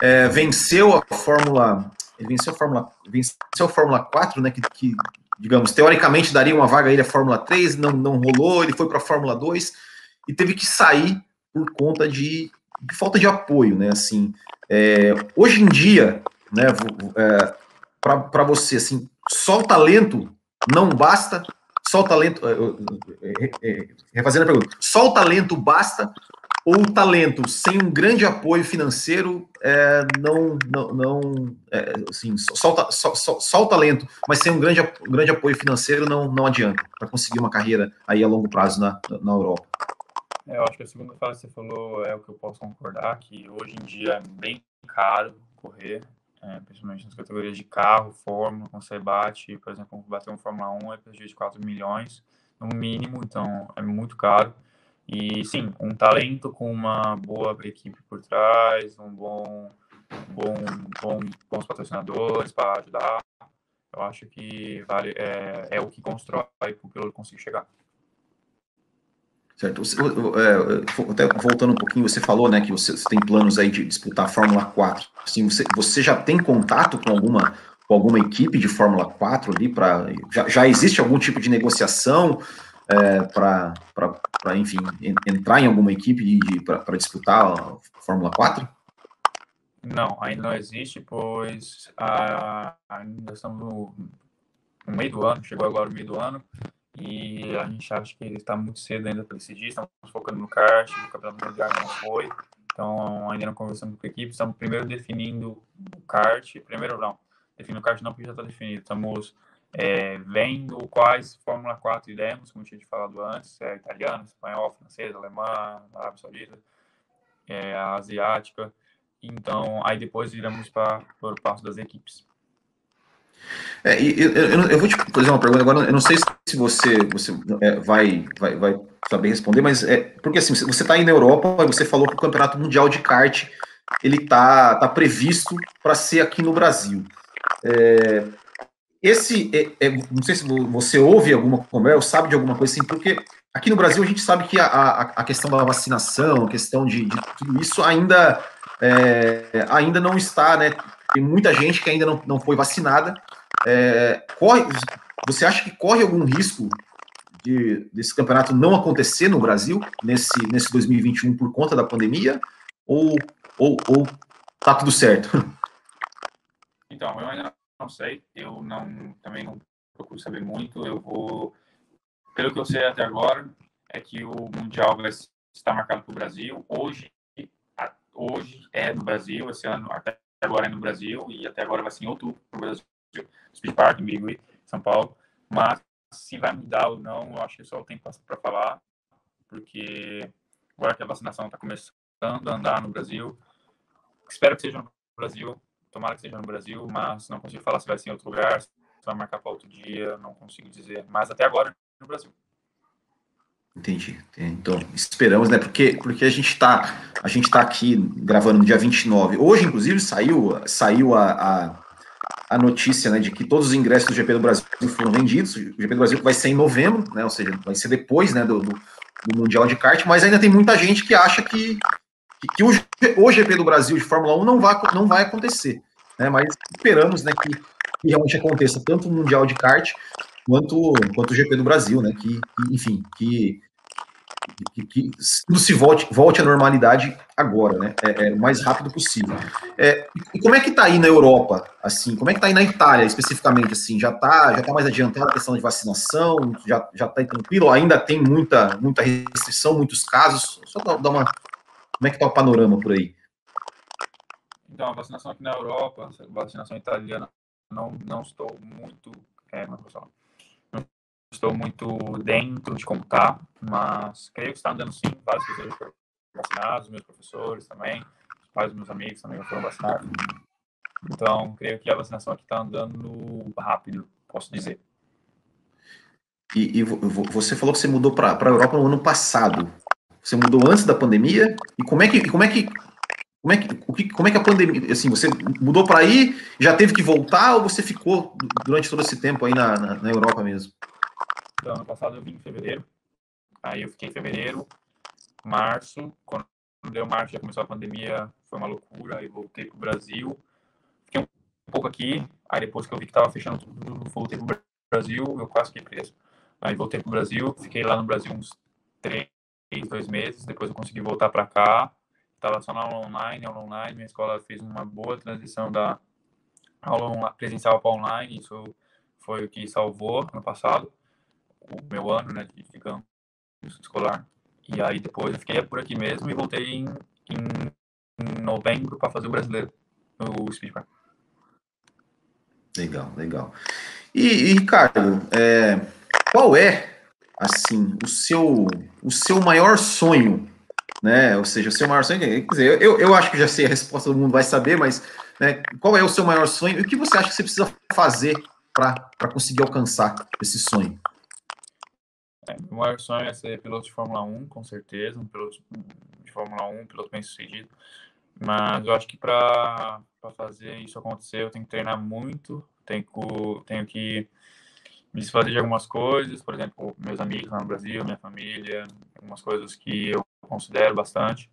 é, venceu a Fórmula, ele venceu a Fórmula, venceu a Fórmula 4, né, que, que digamos, teoricamente daria uma vaga a ele a Fórmula 3, não, não rolou, ele foi para a Fórmula 2 e teve que sair por conta de, de falta de apoio, né, assim, é, hoje em dia, né, é, para você, assim, só o talento não basta, só o talento, é, é, é, refazendo a pergunta, só o talento basta ou o talento sem um grande apoio financeiro é, não, não, não é, assim, só, só, só, só, o talento, mas sem um grande, um grande apoio financeiro não, não adianta para conseguir uma carreira aí a longo prazo na, na Europa. É, eu acho que a segunda fase que você falou é o que eu posso concordar, que hoje em dia é bem caro correr, é, principalmente nas categorias de carro, Fórmula, você bate, por exemplo, bater um Fórmula 1 é prejuízo de 4 milhões, no mínimo, então é muito caro. E sim, um talento com uma boa equipe por trás, um bom, bom, bom bons patrocinadores para ajudar. Eu acho que vale é, é o que constrói para o piloto conseguir chegar. Certo. É, até voltando um pouquinho, você falou, né, que você, você, tem planos aí de disputar a Fórmula 4. Assim, você, você já tem contato com alguma, com alguma equipe de Fórmula 4 ali para já, já existe algum tipo de negociação? é, para, enfim, entrar em alguma equipe para disputar a Fórmula 4? Não, ainda não existe, pois a, ainda estamos no, no, meio do ano, chegou agora o meio do ano, e a gente acha que ele está muito cedo ainda para decidir, estamos focando no kart, o campeonato mundial não foi, então ainda não conversamos com a equipe, estamos primeiro definindo o kart, primeiro não, definindo o kart não porque já está definido, estamos é, vendo quais Fórmula 4 iremos, como tinha falado antes, é italiano, espanhol, francês, alemã, Arábia Saudita, é, asiática. Então, aí depois iremos para o passo das equipes. É, eu, eu, eu, vou te fazer uma pergunta agora. Eu não sei se você, você é, vai, vai, vai saber responder, mas é porque assim você está aí na Europa você falou que o Campeonato Mundial de Kart ele tá, tá previsto para ser aqui no Brasil. É, esse, é, é, não sei se você ouve alguma conversa, sabe de alguma coisa assim, porque aqui no Brasil a gente sabe que a, a, a questão da vacinação, a questão de, de tudo isso ainda, é, ainda não está, né? Tem muita gente que ainda não, não foi vacinada. É, corre, você acha que corre algum risco de, desse campeonato não acontecer no Brasil nesse, nesse 2021 por conta da pandemia? Ou, ou, ou tá tudo certo? *laughs* Então, eu ainda não sei, eu não também não procuro saber muito. Eu vou, pelo que eu sei até agora, é que o mundial vai estar marcado para o Brasil. Hoje, hoje é no Brasil, esse ano até agora é no Brasil e até agora vai ser em outubro no Brasil, Speed Park, Bigway, São Paulo. Mas se vai mudar ou não, eu acho que só o tempo para falar, porque agora que a vacinação está começando a andar no Brasil, espero que seja no Brasil, tomara que seja no Brasil, mas não consigo falar se vai ser em outro lugar, se vai marcar para outro dia, não consigo dizer. Mas até agora no Brasil. Entendi. Então, esperamos, né? Porque, porque a gente está a gente tá aqui gravando no dia 29. Hoje, inclusive, saiu, saiu a, a, a, notícia né, de que todos os ingressos do GP do Brasil foram vendidos. O GP do Brasil vai ser em novembro, né? Ou seja, vai ser depois né, do, do, do Mundial de Kart, mas ainda tem muita gente que acha que, que, o, o GP do Brasil de Fórmula 1 não vai, não vai acontecer. Né? Mas esperamos né, que, que realmente aconteça tanto o Mundial de Kart quanto, quanto o GP do Brasil, né? Que, que enfim, que, que, que, tudo se volte, volte à normalidade agora, né? É, é o mais rápido possível. É, e como é que tá aí na Europa, assim? Como é que tá aí na Itália, especificamente, assim? Já tá, já tá mais adiantada a questão de vacinação? Já, já tá tranquilo? Ainda tem muita, muita restrição, muitos casos? Só dar uma como é que está o panorama por aí? Então, a vacinação aqui na Europa, a vacinação italiana, não, não estou muito. É, não estou muito dentro de como está, mas creio que está andando sim. Vários pessoas foram vacinados, meus professores também, os pais dos meus amigos também foram vacinados. Então, creio que a vacinação aqui está andando rápido, posso dizer. E, e, você falou que você mudou para a Europa no ano passado. Você mudou antes da pandemia? E como é que, como é que Como é que, como é que a pandemia, assim, você mudou para aí, já teve que voltar ou você ficou durante todo esse tempo aí na, na, na Europa mesmo? Então, ano passado eu vim em fevereiro, aí eu fiquei em fevereiro, março, quando deu março já começou a pandemia, foi uma loucura, aí voltei pro Brasil, fiquei um pouco aqui, aí depois que eu vi que tava fechando tudo, voltei pro Brasil, eu quase fiquei preso. Aí voltei pro Brasil, fiquei lá no Brasil uns três, dois meses, depois eu consegui voltar para cá, estava só na aula online, aula online, minha escola fez uma boa transição da aula presencial para online, isso foi o que salvou ano passado, o meu ano, né, de, digamos, escolar. E aí depois eu fiquei por aqui mesmo e voltei em, em novembro para fazer o brasileiro, no Speedpark. Legal, legal. E, e Ricardo, é, qual é, assim, o seu, o seu maior sonho né? Ou seja, o seu maior sonho. Quer dizer, eu, eu acho que já sei a resposta, todo mundo vai saber, mas né, qual é o seu maior sonho e o que você acha que você precisa fazer para conseguir alcançar esse sonho? É, o maior sonho é ser piloto de Fórmula 1, com certeza, um piloto de Fórmula 1, um piloto bem sucedido. Mas eu acho que para fazer isso acontecer, eu tenho que treinar muito, tenho que, tenho que me desfazer de algumas coisas, por exemplo, meus amigos lá no Brasil, minha família, algumas coisas que eu considero bastante,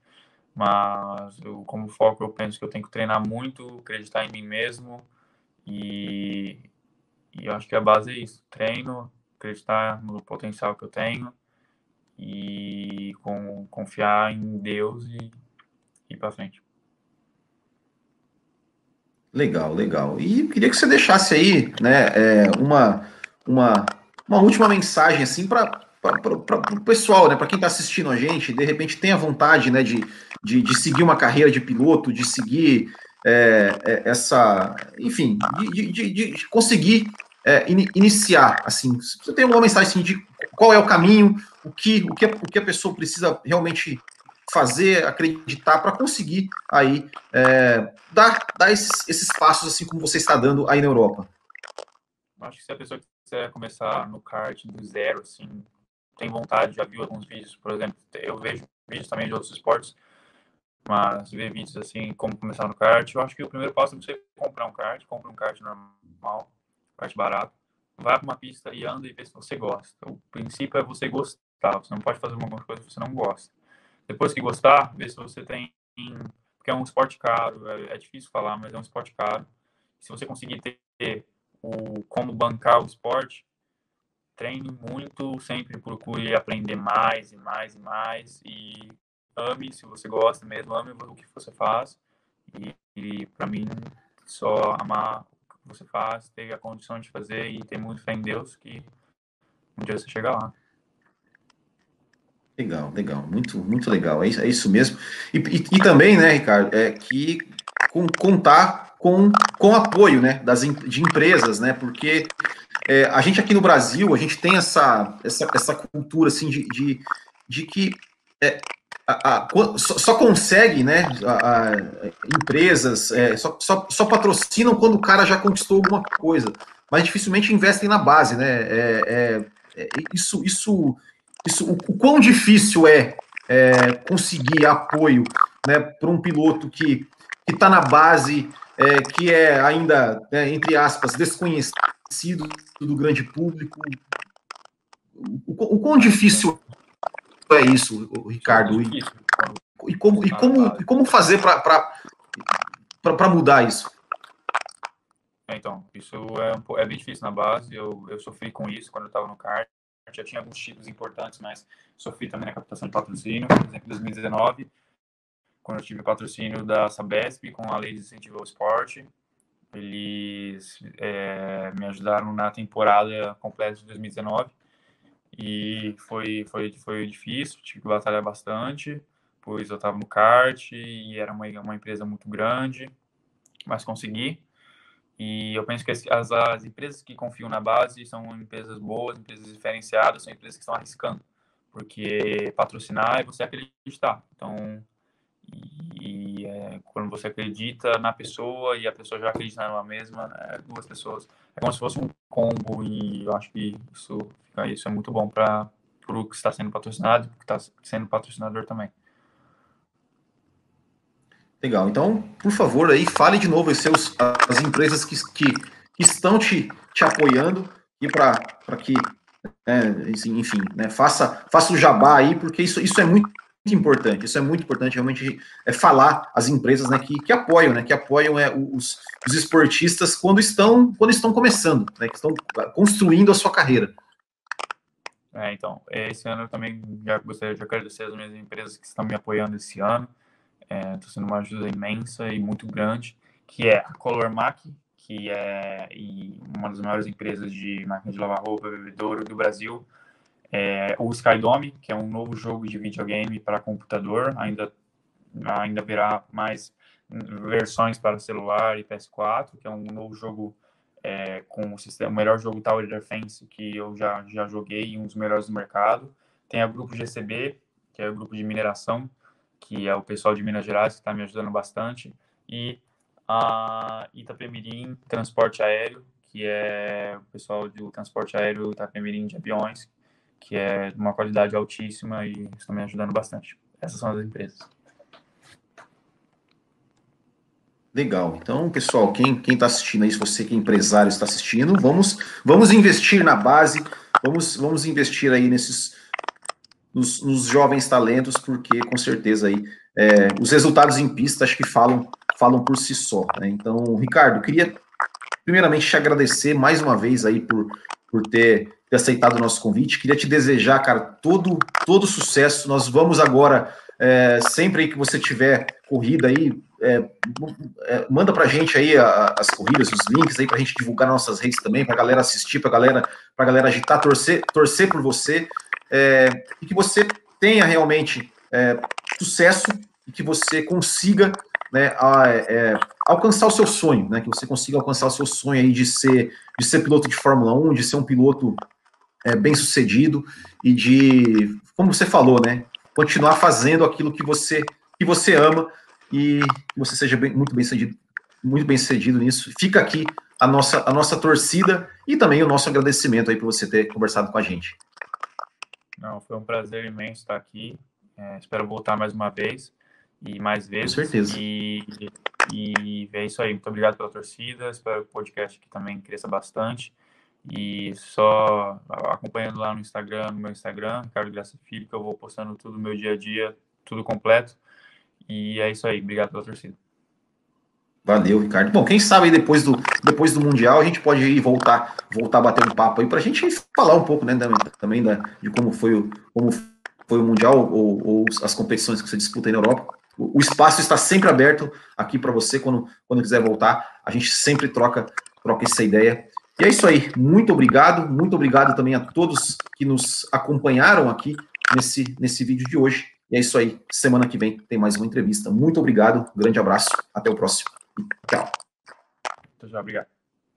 mas eu, como foco eu penso que eu tenho que treinar muito, acreditar em mim mesmo e, e eu acho que a base é isso, treino, acreditar no potencial que eu tenho e com, confiar em Deus e ir para frente. Legal, legal. E queria que você deixasse aí, né, é, uma, uma, uma última mensagem assim para para o pessoal, né, para quem está assistindo a gente, de repente tem a vontade né, de, de, de seguir uma carreira de piloto, de seguir é, é, essa, enfim, de, de, de conseguir é, in, iniciar, assim, você tem uma mensagem assim, de qual é o caminho, o que, o que, o que a pessoa precisa realmente fazer, acreditar para conseguir aí é, dar, dar esses, esses passos assim como você está dando aí na Europa. Acho que se a pessoa quiser começar no kart do zero, assim, tem vontade, já viu alguns vídeos, por exemplo, eu vejo vídeos também de outros esportes, mas ver vídeos assim, como começar no kart, eu acho que o primeiro passo é você comprar um kart, compra um kart normal, kart barato, vai para uma pista e anda e vê se você gosta. O princípio é você gostar, você não pode fazer alguma coisa que você não gosta. Depois que gostar, vê se você tem, porque é um esporte caro, é, é difícil falar, mas é um esporte caro. Se você conseguir ter o como bancar o esporte, treine muito, sempre procure aprender mais e mais e mais e ame se você gosta mesmo, ame o que você faz e, e para mim só amar você faz, ter a condição de fazer e ter muito fé em Deus que um dia você chegar lá. Legal, legal, muito, muito legal, é isso, é isso mesmo. E, e, e também, né, Ricardo, é que com, contar com, com apoio, né, das, de empresas, né, porque é, a gente aqui no Brasil, a gente tem essa, essa, essa cultura assim de, de, de que é, a, a, só, só, consegue, né, a, empresas é, só, só, só, patrocinam quando o cara já conquistou alguma coisa, mas dificilmente investem na base, né? É, é, é, isso, isso, isso, o, o quão difícil é, conseguir apoio, né, para um piloto que que está na base, que é ainda, né, entre aspas, desconhecido do grande público. O, o quão difícil é isso, Ricardo? E, e, como, e, como, e como fazer para mudar isso? É, então, isso é, é bem difícil na base. Eu, eu sofri com isso quando eu estava no kart. Já tinha alguns títulos importantes, mas sofri também na captação de patrocínio. Por exemplo, em 2019, quando eu tive patrocínio da Sabesp com a lei de incentivo ao esporte, eles é, me ajudaram na temporada completa de 2019 e foi, foi, foi difícil, tive que batalhar bastante, pois eu estava no kart e era uma, uma empresa muito grande, mas consegui. E eu penso que as, as empresas que confiam na base são empresas boas, empresas diferenciadas, são empresas que estão arriscando, porque patrocinar é você acreditar. Então, e é, quando você acredita na pessoa e a pessoa já acredita nela mesma, né, duas pessoas, é como se fosse um combo e eu acho que isso, isso é muito bom para o que está sendo patrocinado e que está sendo patrocinador também. Legal. Então, por favor, aí fale de novo seus, as empresas que, que, que estão te, te apoiando e para que, é, enfim, né, faça, faça o jabá aí, porque isso, isso é muito importante, isso é muito importante realmente é falar as empresas né, que, que apoiam, né, que apoiam é, os, os esportistas quando estão, quando estão começando, né, que estão construindo a sua carreira. É, então, esse ano eu também já gostaria de agradecer as minhas empresas que estão me apoiando esse ano. Está é, sendo uma ajuda imensa e muito grande, que é a Colormac, que é uma das maiores empresas de máquina de lavar roupa, bebedouro do Brasil. É, o Skydome, que é um novo jogo de videogame para computador, ainda, ainda verá mais versões para celular e PS4, que é um novo jogo é, com o, sistema, o melhor jogo Tower Defense que eu já, já joguei, um dos melhores do mercado. Tem a grupo GCB, que é o grupo de mineração, que é o pessoal de Minas Gerais que está me ajudando bastante, e a Itapemirim Transporte Aéreo, que é o pessoal do transporte aéreo Itapemirim de aviões, que é uma qualidade altíssima e estão me ajudando bastante. Essas são as empresas. Legal. Então, pessoal, quem está assistindo aí, se você que é empresário está assistindo, vamos, vamos investir na base, vamos, vamos investir aí nesses nos, nos jovens talentos, porque com certeza aí é, os resultados em pista acho que falam, falam por si só. Né? Então, Ricardo, queria primeiramente te agradecer mais uma vez aí por, por ter, ter aceitado o nosso convite. Queria te desejar, cara, todo, todo sucesso. Nós vamos agora, é, sempre que você tiver corrida aí, é, é, manda pra gente aí a, as corridas, os links aí pra gente divulgar nossas redes também, pra galera assistir, pra galera, pra galera agitar, torcer, torcer por você é, e que você tenha realmente é, sucesso e que você consiga né, a, é, alcançar o seu sonho, né, que você consiga alcançar o seu sonho aí de ser, de ser piloto de Fórmula 1, de ser um piloto é, bem sucedido e de, como você falou, né, continuar fazendo aquilo que você, que você ama e que você seja bem, muito bem sucedido, muito bem sucedido nisso. Fica aqui a nossa, a nossa torcida e também o nosso agradecimento aí por você ter conversado com a gente. Não, foi um prazer imenso estar aqui. É, espero voltar mais uma vez e mais vezes. Com certeza. E, e é isso aí. Muito obrigado pela torcida. Espero que o podcast aqui também cresça bastante. E só acompanhando lá no Instagram, no meu Instagram, Ricardo Graça Filho, que eu vou postando tudo no meu dia a dia, tudo completo. E é isso aí. Obrigado pela torcida. Valeu, Ricardo. Bom, quem sabe depois do, depois do Mundial a gente pode ir voltar, voltar a bater um papo aí para a gente falar um pouco, né, também da, de como foi o, como foi o Mundial ou, ou as competições que você disputa aí na Europa. O, espaço está sempre aberto aqui para você quando, quando quiser voltar. A gente sempre troca, troca essa ideia. E é isso aí. Muito obrigado. Muito obrigado também a todos que nos acompanharam aqui nesse, nesse vídeo de hoje. E é isso aí. Semana que vem tem mais uma entrevista. Muito obrigado. grande abraço. Até o próximo. Tchau. Tchau, obrigado.